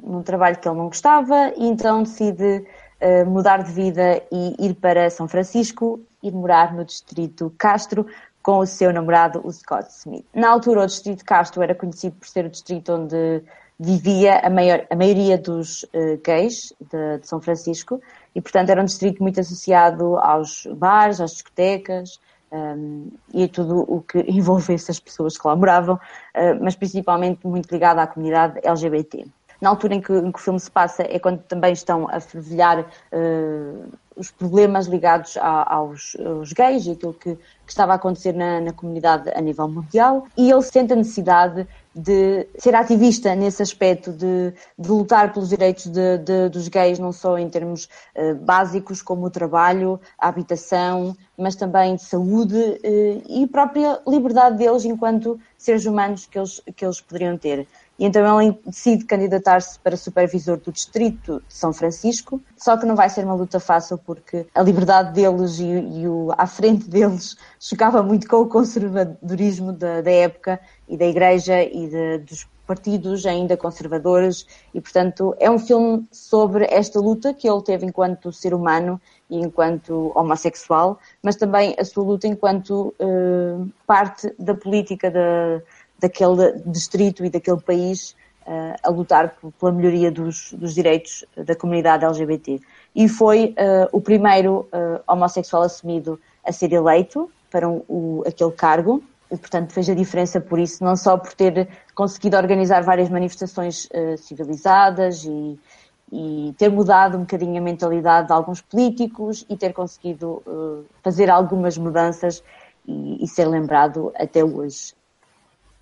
num trabalho que ele não gostava e então decide uh, mudar de vida e ir para São Francisco, ir morar no distrito Castro com o seu namorado, o Scott Smith. Na altura, o distrito Castro era conhecido por ser o distrito onde vivia a, maior, a maioria dos uh, gays de, de, São Francisco e, portanto, era um distrito muito associado aos bares, às discotecas, um, e tudo o que envolvesse as pessoas que lá moravam, uh, mas principalmente muito ligado à comunidade LGBT. Na altura em que, em que, o filme se passa é quando também estão a fervilhar uh, os problemas ligados a, aos, aos, gays e aquilo que, que estava a acontecer na, na, comunidade a nível mundial e ele sente a necessidade de ser ativista nesse aspecto, de, de lutar pelos direitos de, de, dos gays, não só em termos uh, básicos como o trabalho, a habitação, mas também de saúde uh, e própria liberdade deles enquanto seres humanos que eles, que eles poderiam ter. E então ele decide candidatar-se para supervisor do distrito de São Francisco, só que não vai ser uma luta fácil porque a liberdade deles e, e o à frente deles chocava muito com o conservadorismo da, da época e da igreja e de, dos partidos ainda conservadores. E portanto é um filme sobre esta luta que ele teve enquanto ser humano e enquanto homossexual, mas também a sua luta enquanto uh, parte da política da daquele distrito e daquele país uh, a lutar pela melhoria dos, dos, direitos da comunidade LGBT. E foi uh, o primeiro uh, homossexual assumido a ser eleito para um, o, aquele cargo e, portanto, fez a diferença por isso, não só por ter conseguido organizar várias manifestações civilizadas e, e ter mudado um bocadinho a mentalidade de alguns políticos e ter conseguido fazer algumas mudanças e, e ser lembrado até hoje.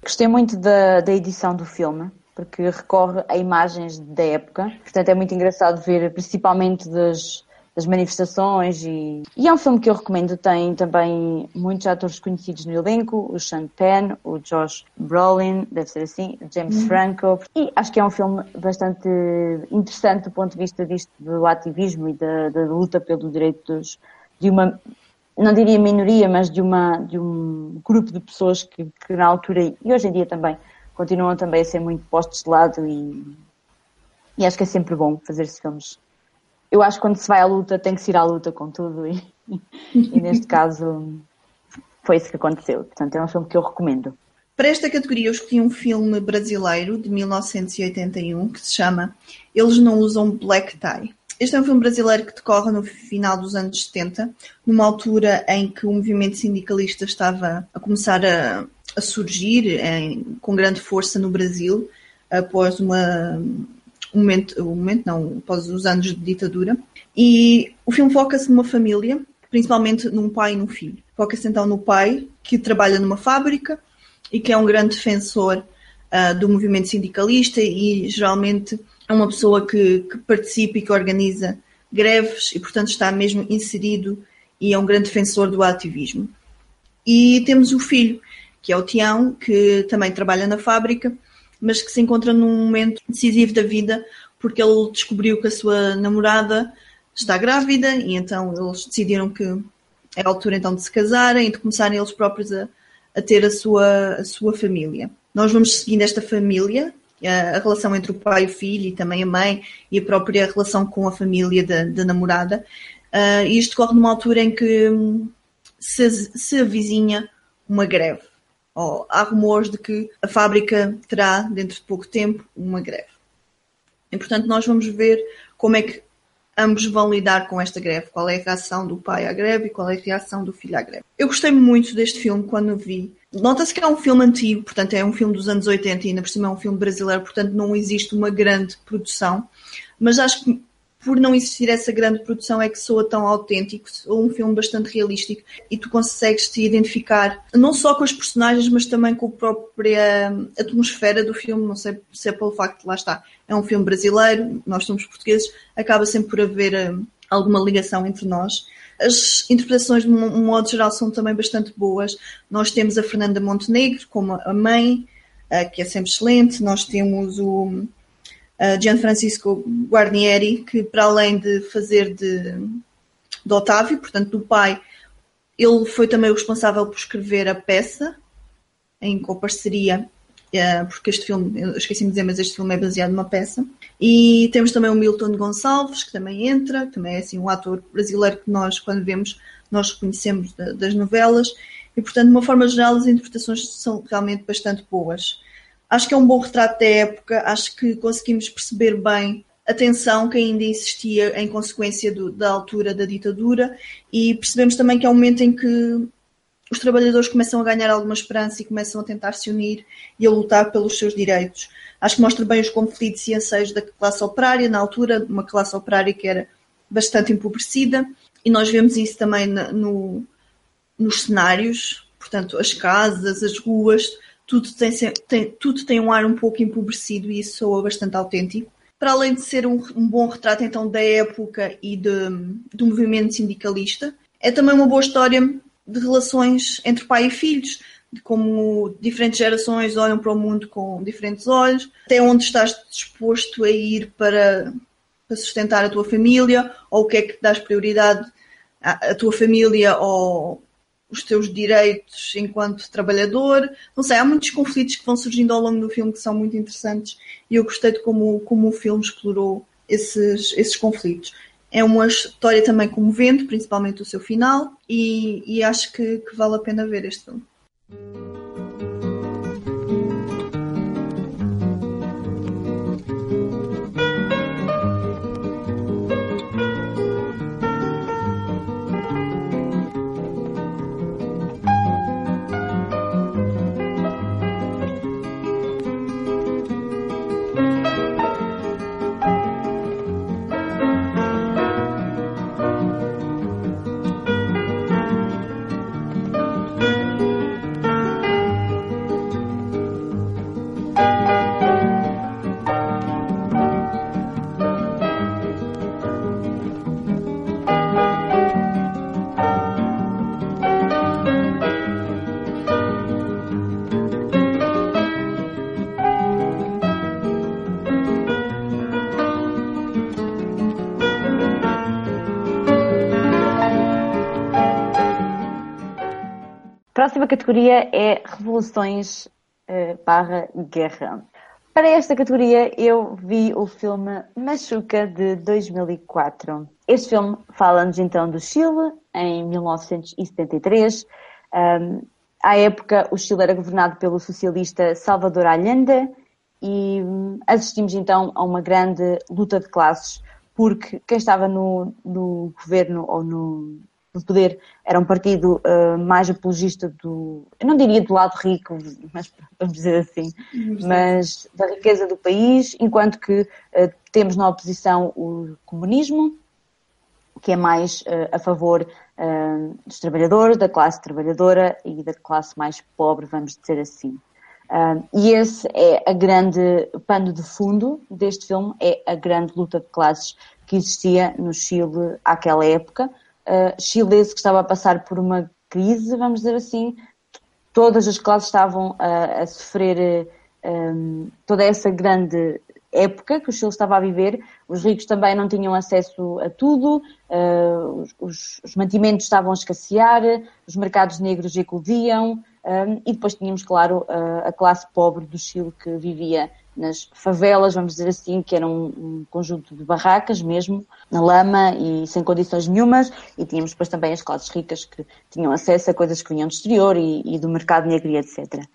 Gostei muito da, da edição do filme, porque recorre a imagens da época. Portanto, é muito engraçado ver, principalmente das, das manifestações. E, e é um filme que eu recomendo. Tem também muitos atores conhecidos no elenco: o Sean Penn, o Josh Brolin, deve ser assim, o James uhum. Franco. E acho que é um filme bastante interessante do ponto de vista disto do ativismo e da, da luta pelos direitos de uma não diria minoria, mas de, uma, de um grupo de pessoas que, que na altura e hoje em dia também continuam também a ser muito postos de lado e, e acho que é sempre bom fazer esses filmes. Eu acho que quando se vai à luta tem que se ir à luta com tudo e, e neste caso foi isso que aconteceu. Portanto, é um filme que eu recomendo. Para esta categoria eu escolhi um filme brasileiro de 1981 que se chama Eles Não Usam Black Tie. Este é um filme brasileiro que decorre no final dos anos 70, numa altura em que o movimento sindicalista estava a começar a, a surgir em, com grande força no Brasil, após uma, um momento, um momento, não, após os anos de ditadura. E o filme foca-se numa família, principalmente num pai e num filho. Foca-se então no pai, que trabalha numa fábrica e que é um grande defensor uh, do movimento sindicalista e geralmente é uma pessoa que, que, participa e que organiza greves e, portanto, está mesmo inserido e é um grande defensor do ativismo. E temos o filho, que é o Tião, que também trabalha na fábrica, mas que se encontra num momento decisivo da vida porque ele descobriu que a sua namorada está grávida e então eles decidiram que é a altura então de se casarem e de começarem eles próprios a, a ter a sua, a sua família. Nós vamos seguindo esta família, a, relação entre o pai e o filho e também a mãe e a própria relação com a família da, da namorada. Uh, e isto corre numa altura em que hum, se, se avizinha uma greve. Oh, há rumores de que a fábrica terá, dentro de pouco tempo, uma greve. E, portanto, nós vamos ver como é que ambos vão lidar com esta greve. Qual é a reação do pai à greve e qual é a reação do filho à greve. Eu gostei muito deste filme quando vi. Nota-se que é um filme antigo, portanto é um filme dos anos 80 e ainda por cima é um filme brasileiro, portanto não existe uma grande produção. Mas acho que por não existir essa grande produção é que soa tão autêntico, ou um filme bastante realístico e tu consegues te identificar não só com os personagens, mas também com a própria atmosfera do filme. Não sei se é pelo facto de lá está, é um filme brasileiro, nós somos portugueses, acaba sempre por haver uh, alguma ligação entre nós. As interpretações, de um modo geral, são também bastante boas. Nós temos a Fernanda Montenegro como a mãe, uh, que é sempre excelente. Nós temos o Gianfrancisco Guarnieri, que para além de fazer de, de Otávio, portanto do pai, ele foi também o responsável por escrever a peça em coparceria, uh, porque este filme, eu esqueci de dizer, mas este filme é baseado numa peça. E temos também o Milton Gonçalves, que também entra, também é assim um ator brasileiro que nós, quando vemos, nós reconhecemos da, das novelas. E, portanto, de uma forma geral, as interpretações são realmente bastante boas. Acho que é um bom retrato da época, acho que conseguimos perceber bem a tensão que ainda existia em consequência do, da altura da ditadura. E percebemos também que é um momento em que os trabalhadores começam a ganhar alguma esperança e começam a tentar se unir e a lutar pelos seus direitos. Acho que mostra bem os conflitos e anseios da classe operária, na altura, uma classe operária que era bastante empobrecida, e nós vemos isso também no, nos cenários, portanto, as casas, as ruas, tudo tem, tem, tudo tem um ar um pouco empobrecido e isso soa bastante autêntico. Para além de ser um, um bom retrato então da época e de, do movimento sindicalista, é também uma boa história de relações entre pai e filhos, de como diferentes gerações olham para o mundo com diferentes olhos, até onde estás disposto a ir para, para sustentar a tua família, ou o que é que dás prioridade à, à tua família ou os teus direitos enquanto trabalhador. Não sei, há muitos conflitos que vão surgindo ao longo do filme que são muito interessantes e eu gostei de como, como o filme explorou esses, esses conflitos. É uma história também comovente, principalmente o seu final, e, e acho que, que vale a pena ver este filme. Próxima categoria é Revoluções uh, barra Guerra. Para esta categoria eu vi o filme Machuca de 2004. Este filme fala-nos então do Chile em 1973. Um, À época, o Chile era governado pelo socialista Salvador Allende e hum, assistimos então a uma grande luta de classes, porque quem estava no, no governo ou no, no, poder era um partido uh, mais apologista do, eu não diria do lado rico, mas vamos dizer assim, mas da riqueza do país, enquanto que uh, temos na oposição o comunismo, que é mais uh, a favor dos trabalhadores, da classe trabalhadora e da classe mais pobre, vamos dizer assim. E esse é a grande pano de fundo deste filme, é a grande luta de classes que existia no Chile àquela época. Uh, chilese que estava a passar por uma crise, vamos dizer assim, todas as classes estavam a, a sofrer um, toda essa grande época que o Chile estava a viver. Os ricos também não tinham acesso a tudo, uh, os, os, mantimentos estavam a escassear, os mercados negros eclodiam, um, e depois tínhamos, claro, a, a, classe pobre do Chile que vivia nas favelas, vamos dizer assim, que era um, um, conjunto de barracas mesmo, na lama e sem condições nenhumas, e tínhamos depois também as classes ricas que tinham acesso a coisas que vinham do exterior e, e do mercado negro e etc.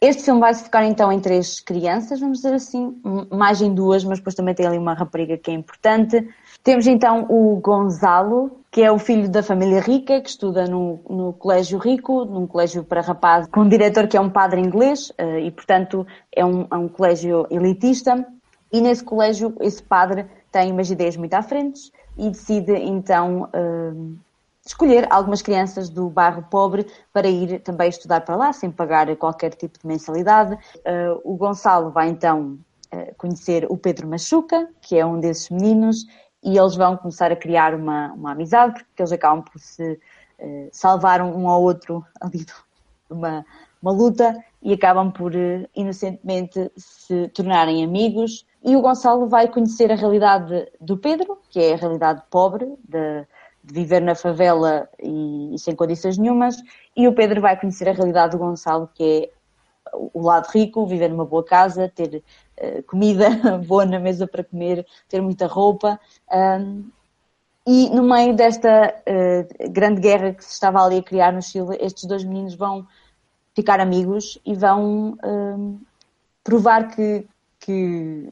Este filme vai se focar então em três crianças, vamos dizer assim, mais em duas, mas depois também tem ali uma rapariga que é importante. Temos então o Gonzalo, que é o filho da família rica, que estuda no, no colégio rico, num colégio para rapazes, com um diretor que é um padre inglês, eh, e portanto é um, é um colégio elitista. E nesse colégio, esse padre tem umas ideias muito à frente e decide então uh, escolher algumas crianças do bairro pobre para ir também estudar para lá, sem pagar qualquer tipo de mensalidade. Uh, o Gonçalo vai então conhecer o Pedro Machuca, que é um desses meninos, e eles vão começar a criar uma, uma amizade, porque eles acabam por se uh, salvar um ao outro ali de uma, uma luta e acabam por inocentemente se tornarem amigos. E o Gonçalo vai conhecer a realidade do Pedro, que é a realidade pobre de, de viver na favela e, e, sem condições nenhumas, e o Pedro vai conhecer a realidade do Gonçalo, que é o lado rico, viver numa boa casa, ter uh, comida boa na mesa para comer, ter muita roupa. Um, e no meio desta uh, grande guerra que se estava ali a criar no Chile, estes dois meninos vão ficar amigos e vão um, provar que, que,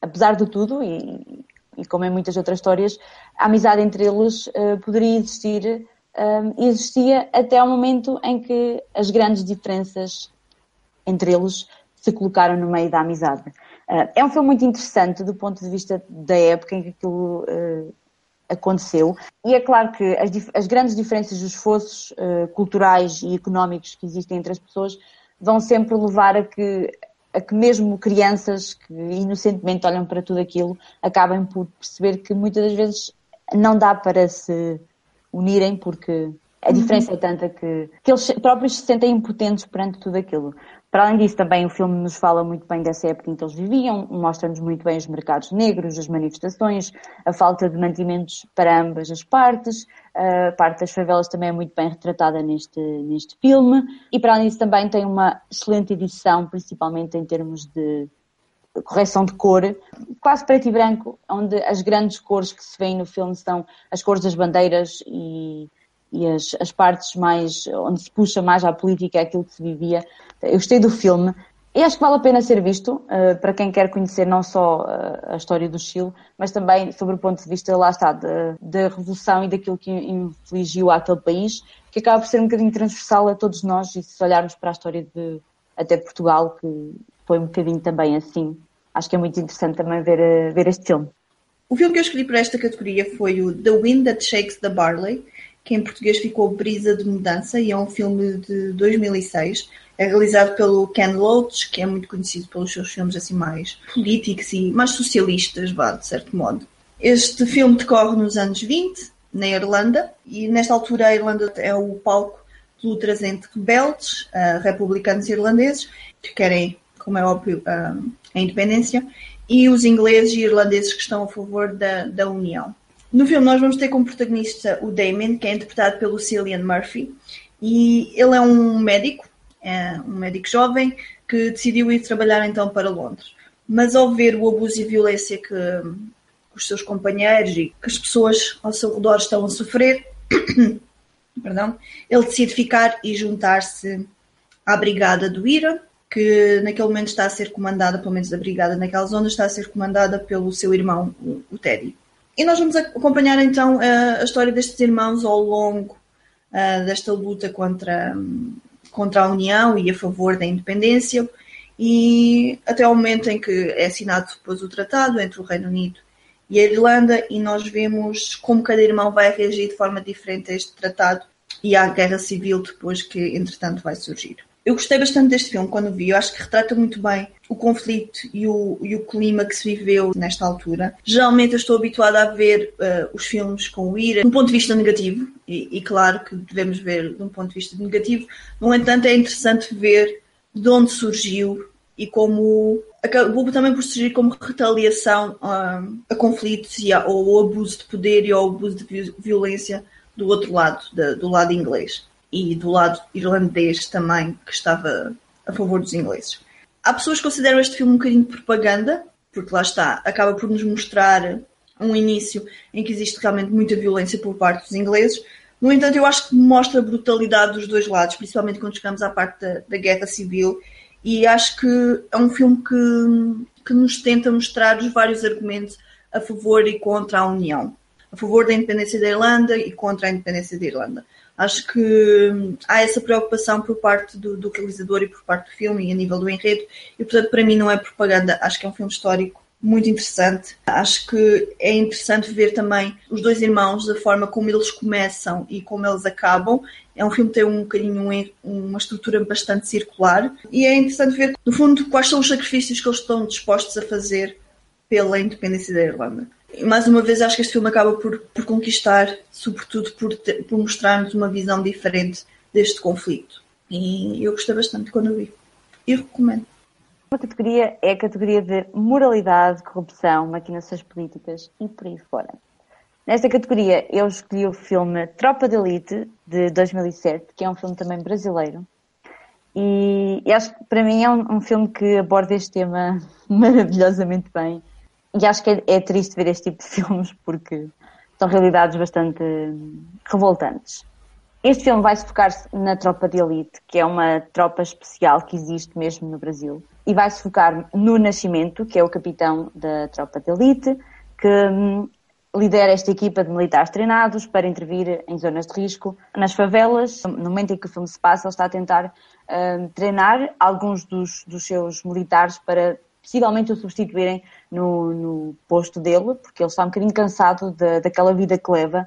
apesar de tudo, e, e como em muitas outras histórias, a amizade entre eles uh, poderia existir um, eh, existia até ao momento em que as grandes diferenças entre eles se colocaram no meio da amizade. Uh, é um filme muito interessante do ponto de vista da época em que aquilo uh, aconteceu. E é claro que as, as grandes diferenças dos esforços uh, culturais e económicos que existem entre as pessoas vão sempre levar a que a que mesmo crianças que inocentemente olham para tudo aquilo acabem por perceber que muitas das vezes não dá para se unirem porque a diferença uhum. é tanta que, que eles próprios se sentem impotentes perante tudo aquilo. Para além disso, também o filme nos fala muito bem dessa época em que eles viviam, mostra-nos muito bem os mercados negros, as manifestações, a falta de mantimentos para ambas as partes. A parte das favelas também é muito bem retratada neste, neste filme. E para além disso, também tem uma excelente edição, principalmente em termos de correção de cor, quase preto e branco, onde as grandes cores que se veem no filme são as cores das bandeiras e e as, as partes mais onde se puxa mais à política, aquilo que se vivia. Eu gostei do filme e acho que vale a pena ser visto uh, para quem quer conhecer não só uh, a história do Chile, mas também sobre o ponto de vista, lá está, da revolução e daquilo que infligiu àquele país, que acaba por ser um bocadinho transversal a todos nós e se olharmos para a história de até Portugal, que foi um bocadinho também assim. Acho que é muito interessante também ver, uh, ver este filme. O filme que eu escolhi para esta categoria foi o The Wind That Shakes the Barley, que em português ficou Brisa de Mudança e é um filme de 2006. É realizado pelo Ken Loach, que é muito conhecido pelos seus filmes assim mais políticos e mais socialistas, vá, de certo modo. Este filme decorre nos anos 20, na Irlanda, e nesta altura a Irlanda é o palco de lutas entre rebeldes, uh, republicanos irlandeses, que querem, como é óbvio, uh, a independência, e os ingleses e irlandeses que estão a favor da, da União. No filme nós vamos ter como protagonista o Damien, que é interpretado pelo Cillian Murphy, e ele é um médico, é um médico jovem que decidiu ir trabalhar então para Londres. Mas ao ver o abuso e violência que os seus companheiros e que as pessoas ao seu redor estão a sofrer, perdão, ele decide ficar e juntar-se à brigada do IRA, que naquele momento está a ser comandada, pelo menos a brigada naquela zona, está a ser comandada pelo seu irmão, o Teddy. E nós vamos acompanhar então a, história destes irmãos ao longo uh, desta luta contra, contra a União e a favor da independência, e até ao momento em que é assinado depois o tratado entre o Reino Unido e a Irlanda, e nós vemos como cada irmão vai reagir de forma diferente a este tratado e à guerra civil depois que, entretanto, vai surgir. Eu gostei bastante deste filme quando vi, eu acho que retrata muito bem o conflito e o, e o clima que se viveu nesta altura. Geralmente eu estou habituada a ver uh, os filmes com o ira de um ponto de vista negativo, e, e, claro que devemos ver de um ponto de vista negativo, no entanto é interessante ver de onde surgiu e como acabou também por surgir como retaliação a, a conflitos e ao, ao abuso de poder e ao abuso de violência do outro lado, do lado inglês e do lado irlandês também, que estava a favor dos ingleses. Há pessoas que consideram este filme um bocadinho de propaganda, porque lá está, acaba por nos mostrar um início em que existe realmente muita violência por parte dos ingleses. No entanto, eu acho que mostra a brutalidade dos dois lados, principalmente quando chegamos à parte da, da guerra civil e acho que é um filme que, que nos tenta mostrar os vários argumentos a favor e contra a União. A favor da independência da Irlanda e contra a independência da Irlanda. Acho que há essa preocupação por parte do, do realizador e por parte do filme e a nível do enredo, e portanto, para mim, não é propaganda. Acho que é um filme histórico muito interessante. Acho que é interessante ver também os dois irmãos, a forma como eles começam e como eles acabam. É um filme que tem um bocadinho uma estrutura bastante circular e é interessante ver, no fundo, quais são os sacrifícios que eles estão dispostos a fazer pela independência da Irlanda. Mais uma vez, acho que este filme acaba por, por conquistar, sobretudo por, por mostrar-nos uma visão diferente deste conflito. E eu gostei bastante quando vi. E recomendo. Uma categoria é a categoria de moralidade, corrupção, maquinações políticas e por aí fora. Nesta categoria eu escolhi o filme Tropa de Elite, de 2007, que é um filme também brasileiro. E, e acho que para mim é um, um, filme que aborda este tema maravilhosamente bem. E acho que é, é triste ver este tipo de filmes porque são realidades bastante revoltantes. Este filme vai se focar na Tropa de Elite, que é uma tropa especial que existe mesmo no Brasil e vai se focar no Nascimento, que é o capitão da tropa de elite, que hum, lidera esta equipa de militares treinados para intervir em zonas de risco nas favelas. No momento em que o filme se passa, ele está a tentar hum, treinar alguns dos, dos, seus militares para possivelmente o substituírem no, no, posto dele, porque ele está um bocadinho cansado de, daquela vida que leva,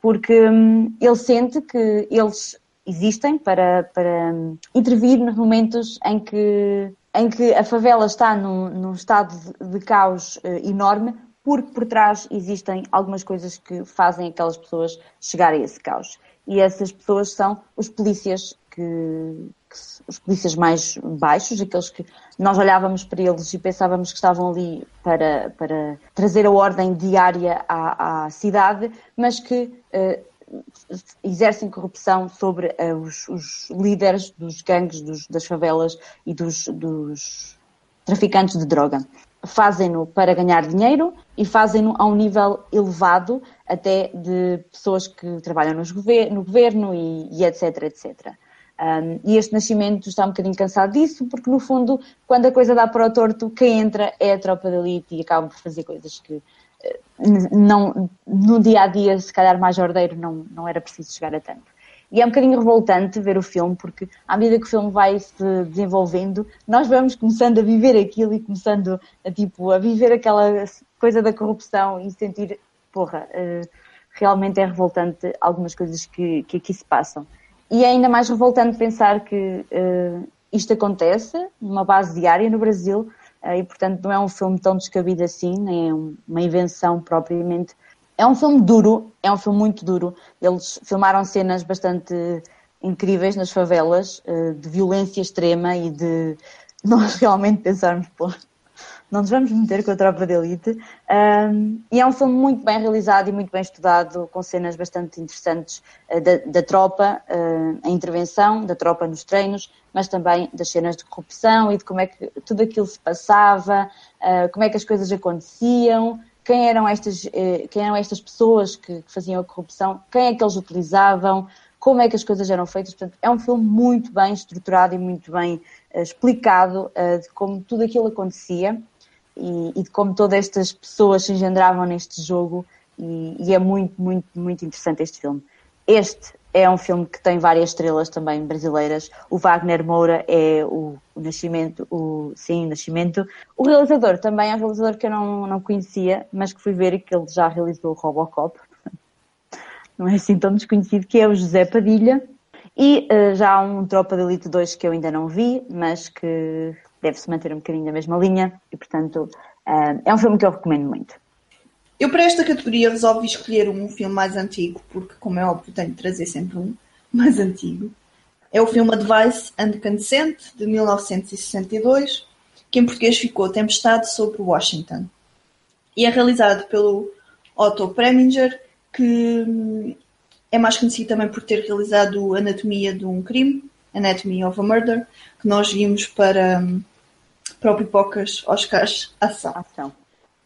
porque hum, ele sente que eles existem para, para hum, intervir nos momentos em que em que a favela está num, num estado de, de caos uh, enorme, porque por trás existem algumas coisas que fazem aquelas pessoas chegar a esse caos. E essas pessoas são os polícias que, que, os polícias mais baixos, aqueles que nós olhávamos para eles e pensávamos que estavam ali para, para trazer a ordem diária à, à cidade, mas que uh, exercem corrupção sobre uh, os, os, líderes dos gangues, dos, das favelas e dos, dos traficantes de droga. Fazem-no para ganhar dinheiro e fazem-no a um nível elevado, até de pessoas que trabalham no governo e, e etc, etc. Um, e este nascimento está um bocadinho cansado disso, porque no fundo, quando a coisa dá para o torto, quem entra é a tropa de elite e acaba por fazer coisas que não, no dia a dia, se calhar mais ordeiro, não, não era preciso chegar a tanto. E é um bocadinho revoltante ver o filme, porque à medida que o filme vai se desenvolvendo, nós vamos começando a viver aquilo e começando a, tipo, a viver aquela coisa da corrupção e sentir, porra, uh, realmente é revoltante algumas coisas que, que aqui se passam. E é ainda mais revoltante pensar que uh, isto acontece numa base diária no Brasil, eh, e portanto não é um filme tão descabido assim, nem é uma invenção propriamente. É um filme duro, é um filme muito duro. Eles filmaram cenas bastante incríveis nas favelas, eh, de violência extrema e de nós realmente pensarmos, pô, não nos vamos meter com a tropa de elite. Um, e é um filme muito bem realizado e muito bem estudado, com cenas bastante interessantes uh, da, da, tropa, uh, a intervenção da tropa nos treinos, mas também das cenas de corrupção e de como é que tudo aquilo se passava, uh, como é que as coisas aconteciam, quem eram estas, quem eram estas pessoas que, que faziam a corrupção, quem é que eles utilizavam, como é que as coisas eram feitas. Portanto, é um filme muito bem estruturado e muito bem explicado de como tudo aquilo acontecia e, de como todas estas pessoas se engendravam neste jogo. E, e é muito, muito, muito interessante este filme. Este é um filme que tem várias estrelas também brasileiras. O Wagner Moura é o, o Nascimento, o, sim, o Nascimento. O realizador também é um realizador que eu não, não conhecia, mas que fui ver e que ele já realizou o Robocop. Não é assim tão desconhecido, que é o José Padilha. E uh, já há um Tropa de Elite 2 que eu ainda não vi, mas que deve-se manter um bocadinho na mesma linha. E, portanto, uh, é um filme que eu recomendo muito. Eu, para esta categoria, resolvi escolher um filme mais antigo, porque, como é óbvio, tenho de trazer sempre um mais antigo. É o filme Advice and Consent, de 1962, que em português ficou Tempestade sobre Washington. E é realizado pelo Otto Preminger, que hum, é mais conhecido também por ter realizado Anatomia de um Crime, Anatomy of a Murder, que nós vimos para, hum, para o Pipocas Oscars Ação. Ação.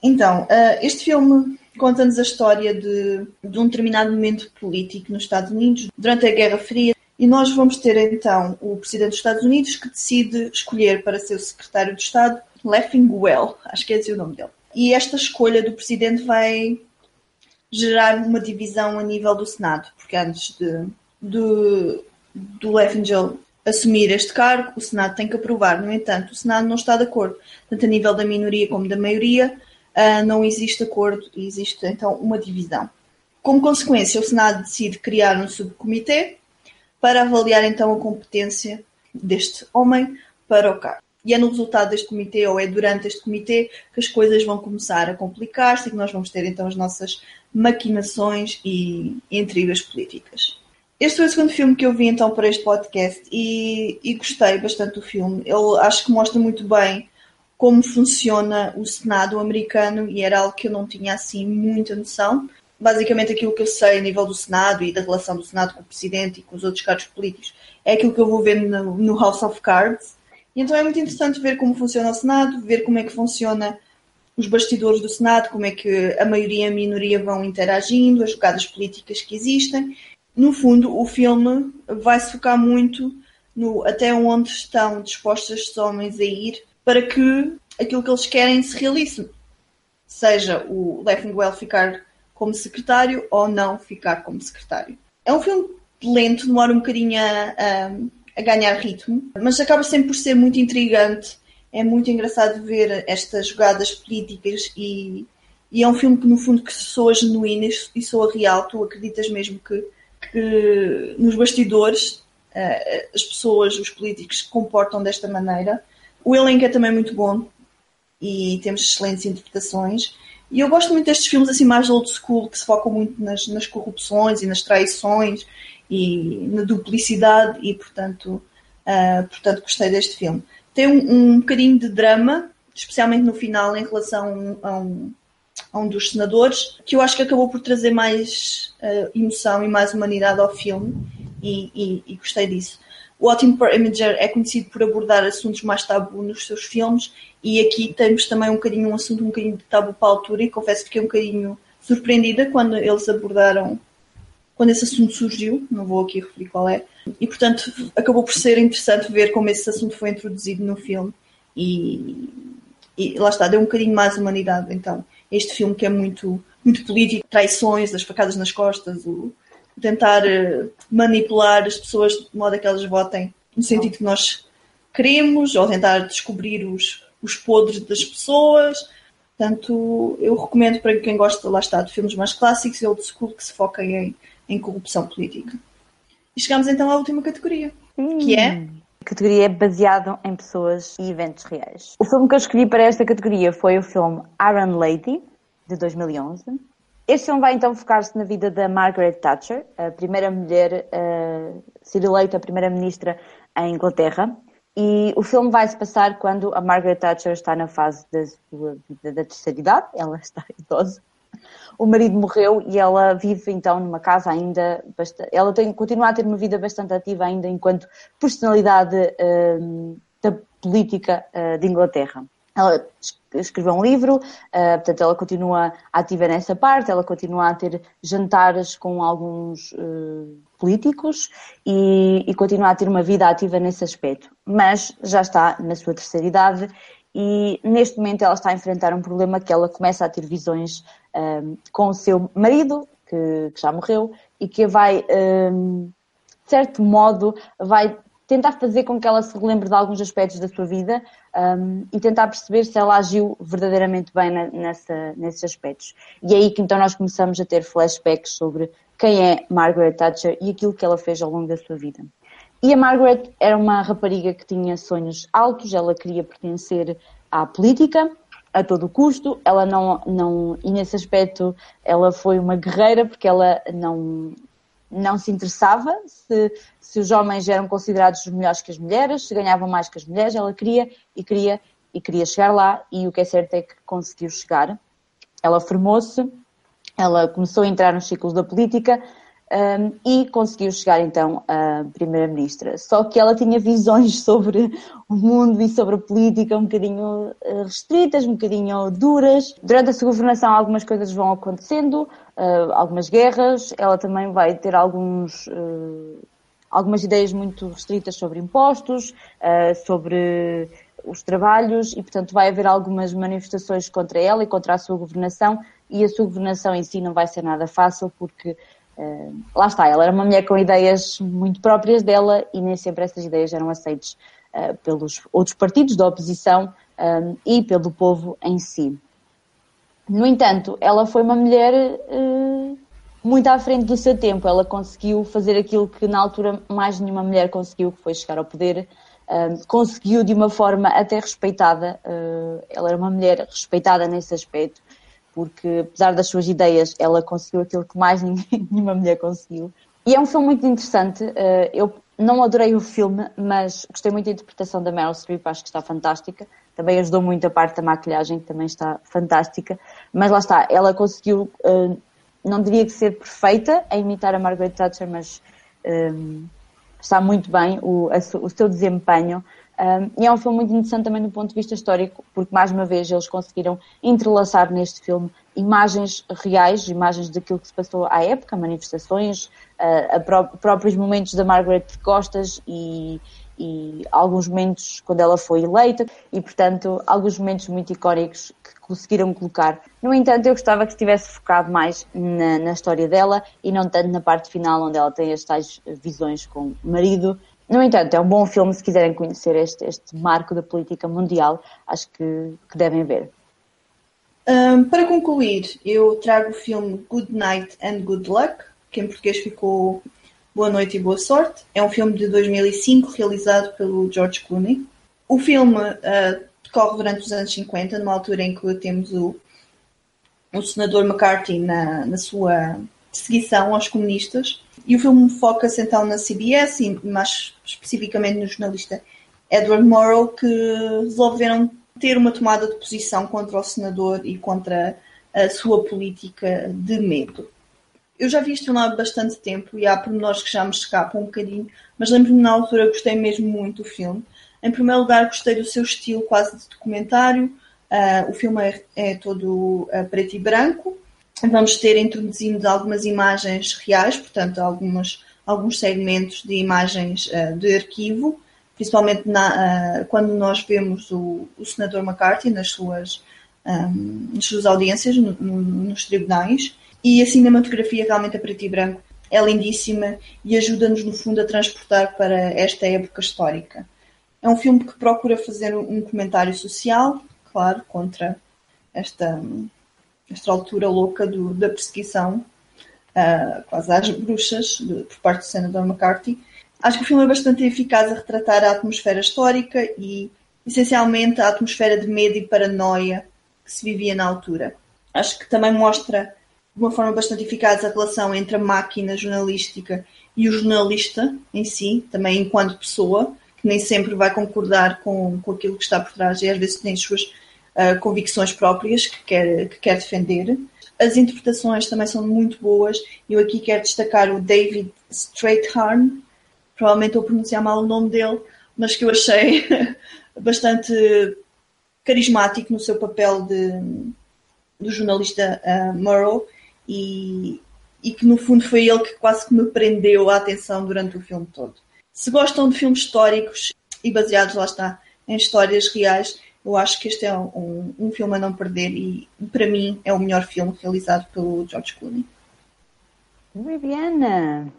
Então, uh, este filme conta-nos a história de, de um determinado momento político nos Estados Unidos durante a Guerra Fria e nós vamos ter então o Presidente dos Estados Unidos que decide escolher para ser o Secretário de Estado Leffingwell, acho que é esse o nome dele. E esta escolha do Presidente vai gerar uma divisão a nível do Senado, porque antes de, de do Leffingwell assumir este cargo, o Senado tem que aprovar. No entanto, o Senado não está de acordo, tanto a nível da minoria como da maioria, uh, não existe acordo e existe então uma divisão. Como consequência, o Senado decide criar um subcomitê para avaliar então a competência deste homem para o cargo. E é no resultado deste comitê, ou é durante este comitê, que as coisas vão começar a complicar-se e que nós vamos ter então as nossas maquinações e intrigas políticas. Este foi o segundo filme que eu vi então para este podcast e, e gostei bastante do filme. Ele acho que mostra muito bem como funciona o Senado americano e era algo que eu não tinha assim muita noção. Basicamente, aquilo que eu sei a nível do Senado e da relação do Senado com o Presidente e com os outros cargos políticos é aquilo que eu vou ver no, no House of Cards. E então é muito interessante ver como funciona o Senado, ver como é que funciona os bastidores do Senado, como é que a maioria e a minoria vão interagindo, as jogadas políticas que existem. No fundo, o filme vai se focar muito no até onde estão dispostos estes homens a ir para que aquilo que eles querem se realize. Seja o Leffingwell ficar como secretário ou não ficar como secretário. É um filme lento, demora um bocadinho a, a, ganhar ritmo, mas acaba sempre por ser muito intrigante. É muito engraçado ver estas jogadas políticas e, e é um filme que no fundo que soa genuíno e soa real. Tu acreditas mesmo que, que nos bastidores uh, as pessoas, os políticos se comportam desta maneira o elenco é também muito bom e temos excelentes interpretações. E eu gosto muito destes filmes assim mais old school, que se focam muito nas, nas corrupções e nas traições e na duplicidade e, portanto, uh, portanto gostei deste filme. Tem um, um bocadinho de drama, especialmente no final, em relação a um, a um dos senadores, que eu acho que acabou por trazer mais uh, emoção e mais humanidade ao filme e, e, e gostei disso. O Ótimo Imager é conhecido por abordar assuntos mais tabu nos seus filmes e aqui temos também um bocadinho um assunto um bocadinho de tabu para a altura e confesso que fiquei um bocadinho surpreendida quando eles abordaram quando esse assunto surgiu, não vou aqui referir qual é, e portanto acabou por ser interessante ver como esse assunto foi introduzido no filme e, e lá está, deu um bocadinho mais humanidade então este filme que é muito, muito político, traições, as facadas nas costas, o, tentar uh, manipular as pessoas de modo a que elas votem no sentido que nós queremos, ou tentar descobrir os, os podres das pessoas. Portanto, eu recomendo para quem gosta, lá está, de filmes mais clássicos e old school que se foquem em, em corrupção política. E chegamos então à última categoria, hum. que é a categoria é baseado em pessoas e eventos reais. O filme que eu escolhi para esta categoria foi o filme Iron Lady, de 2011. Este filme vai então focar-se na vida da Margaret Thatcher, a primeira mulher a ser eleita primeira-ministra em Inglaterra. E o filme vai se passar quando a Margaret Thatcher está na fase da sua vida da terceira idade, ela está idosa. O marido morreu e ela vive então numa casa ainda bastante. Ela tem, continua a ter uma vida bastante ativa ainda enquanto personalidade uh, da política uh, de Inglaterra. ela escreveu um livro, uh, portanto ela continua ativa nessa parte, ela continua a ter jantares com alguns uh, políticos e, e, continua a ter uma vida ativa nesse aspecto. Mas já está na sua terceira idade e neste momento ela está a enfrentar um problema que ela começa a ter visões um, com o seu marido, que, que, já morreu, e que vai, um, de certo modo, vai tentar fazer com que ela se relembre de alguns aspectos da sua vida um, e tentar perceber se ela agiu verdadeiramente bem na, nessa, nesses aspectos. E é aí que então nós começamos a ter flashbacks sobre quem é Margaret Thatcher e aquilo que ela fez ao longo da sua vida. E a Margaret era uma rapariga que tinha sonhos altos, ela queria pertencer à política a todo custo, ela não, não e nesse aspecto ela foi uma guerreira porque ela não, não se interessava se, se os homens eram considerados melhores que as mulheres, se ganhavam mais que as mulheres, ela queria e queria e queria chegar lá e o que é certo é que conseguiu chegar. Ela formou-se, ela começou a entrar nos ciclos da política um, e conseguiu chegar então a primeira-ministra. Só que ela tinha visões sobre o mundo e sobre a política um bocadinho uh, restritas, um bocadinho duras. Durante a sua governação algumas coisas vão acontecendo, uh, algumas guerras, ela também vai ter alguns... Uh, algumas ideias muito restritas sobre impostos, sobre os trabalhos e, portanto, vai haver algumas manifestações contra ela e contra a sua governação e a sua governação em si não vai ser nada fácil porque Uh, lá está, ela era uma mulher com ideias muito próprias dela e nem sempre essas ideias eram aceitas uh, pelos outros partidos da oposição um, e pelo povo em si. No entanto, ela foi uma mulher uh, muito à frente do seu tempo. Ela conseguiu fazer aquilo que na altura mais nenhuma mulher conseguiu, que foi chegar ao poder. conseguiu de uma forma até respeitada. ela era uma mulher respeitada nesse aspecto porque apesar das suas ideias, ela conseguiu aquilo que mais ninguém, nenhuma mulher conseguiu. E é um filme muito interessante. Eh, eu não adorei o filme, mas gostei muito da interpretação da Meryl Streep, acho que está fantástica. Também ajudou muito a parte da maquilhagem, que também está fantástica. Mas lá está, ela conseguiu, eh, não diria que ser perfeita a imitar a Margaret Thatcher, mas eh, está muito bem o, o seu desempenho. Um, e é um filme muito interessante também do ponto de vista histórico, porque mais uma vez eles conseguiram entrelaçar neste filme imagens reais, imagens daquilo que se passou à época, manifestações, uh, pró próprios momentos da Margaret Costas e, e, alguns momentos quando ela foi eleita e, portanto, alguns momentos muito icónicos que conseguiram colocar. No entanto, eu gostava que estivesse focado mais na, na história dela e não tanto na parte final onde ela tem as tais visões com o marido no entanto, é um bom filme se quiserem conhecer este, este marco da política mundial, acho que, que devem ver. Um, para concluir, eu trago o filme Good Night and Good Luck, que em português ficou Boa Noite e Boa Sorte. É um filme de 2005 realizado pelo George Clooney. O filme uh, decorre durante os anos 50, numa altura em que temos o, o senador McCarthy na, na sua perseguição aos comunistas e o filme foca-se então na CBS e mais especificamente no jornalista Edward Morrow, que resolveram ter uma tomada de posição contra o senador e contra a sua política de medo. Eu já vi este filme há bastante tempo e há pormenores que já me escapam um bocadinho, mas lembro-me na altura gostei mesmo muito do filme. Em primeiro lugar, gostei do seu estilo quase de documentário. Uh, o filme é, é todo uh, preto e branco, vamos ter introduzindo algumas imagens reais, portanto, algumas, alguns segmentos de imagens uh, de arquivo, principalmente na, uh, quando nós vemos o, o senador McCarthy nas suas, um, ehm, nas suas audiências no, no, nos tribunais. E a cinematografia realmente a preto e branco é lindíssima e ajuda-nos, no fundo, a transportar para esta época histórica. É um filme que procura fazer um comentário social, claro, contra esta esta altura louca do, da perseguição uh, quase às bruxas de, por parte do senador McCarthy. Acho que o filme é bastante eficaz a retratar a atmosfera histórica e, essencialmente, a atmosfera de medo e paranoia que se vivia na altura. Acho que também mostra de uma forma bastante eficaz a relação entre a máquina jornalística e o jornalista em si, também enquanto pessoa, que nem sempre vai concordar com, com aquilo que está por trás e às vezes tem as suas convicções próprias que quer, que quer defender. As interpretações também são muito boas. Eu aqui quero destacar o David Straightharn, provavelmente a pronunciar mal o nome dele, mas que eu achei bastante carismático no seu papel de, do jornalista uh, Murrow e, e que no fundo foi ele que quase que me prendeu a atenção durante o filme todo. Se gostam de filmes históricos e baseados, lá está, em histórias reais, eu acho que este é um, um filme a não perder e para mim é o melhor filme realizado pelo George Clooney. Viviana!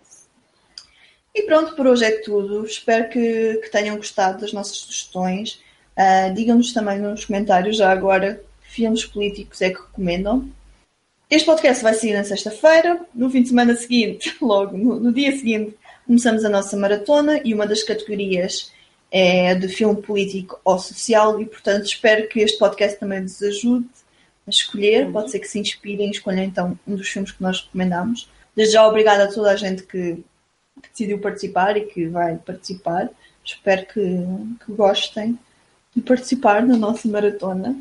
E pronto, por hoje é tudo. Espero que, que tenham gostado das nossas sugestões. Uh, Digam-nos também nos comentários já agora que filmes políticos é que recomendam. Este podcast vai sair na sexta-feira. No fim de semana seguinte, logo no, no, dia seguinte, começamos a nossa maratona e uma das categorias é de filme político ou social e, portanto, espero que este podcast também vos ajude a escolher. Uhum. Pode ser que se inspirem e escolham então um dos filmes que nós recomendamos. Desde já, obrigada a toda a gente que, que decidiu participar e que vai participar. Espero que, que gostem de participar na nossa maratona.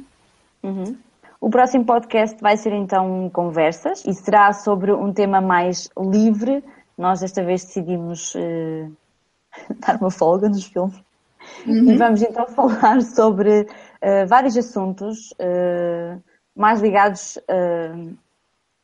Uhum. O próximo podcast vai ser então conversas e será sobre um tema mais livre. Nós desta vez decidimos uh, dar uma folga nos filmes uhum. e vamos então falar sobre uh, vários assuntos uh, mais ligados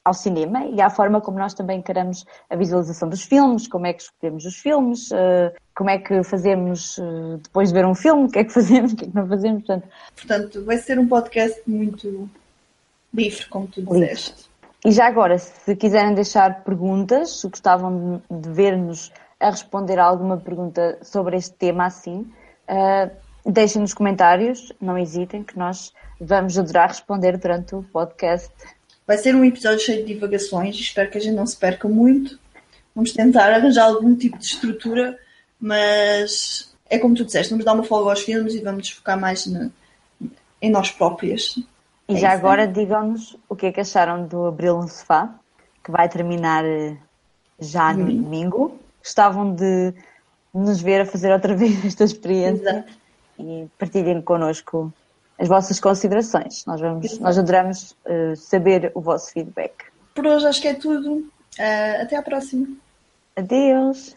ao cinema e à forma como nós também encaramos a visualização dos filmes, como é que escolhemos os filmes, uh, como é que fazemos uh, depois de ver um filme, o que é que fazemos, o que é que não fazemos. Portanto, portanto vai ser um podcast muito livre, como tu disseste. E já agora, se quiserem deixar perguntas, se gostavam de ver-nos a responder a alguma pergunta sobre este tema assim, uh, deixem nos comentários, não hesitem, que nós vamos adorar responder durante o podcast. Vai ser um episódio cheio de divagações, espero que a gente não se perca muito. Vamos tentar arranjar algum tipo de estrutura, mas é como tu disseste, vamos dar uma folga aos filmes e vamos focar mais em nós próprias. E é já isso, agora digam-nos o que é que acharam do Abril no Sofá, que vai terminar eh, já no domingo. domingo. Gostavam de nos ver a fazer outra vez esta experiência Exato. e partilhem connosco as vossas considerações. Nós, vamos, nós adoramos uh, saber o vosso feedback. Por hoje acho que é tudo. Uh, até à próxima. Adeus.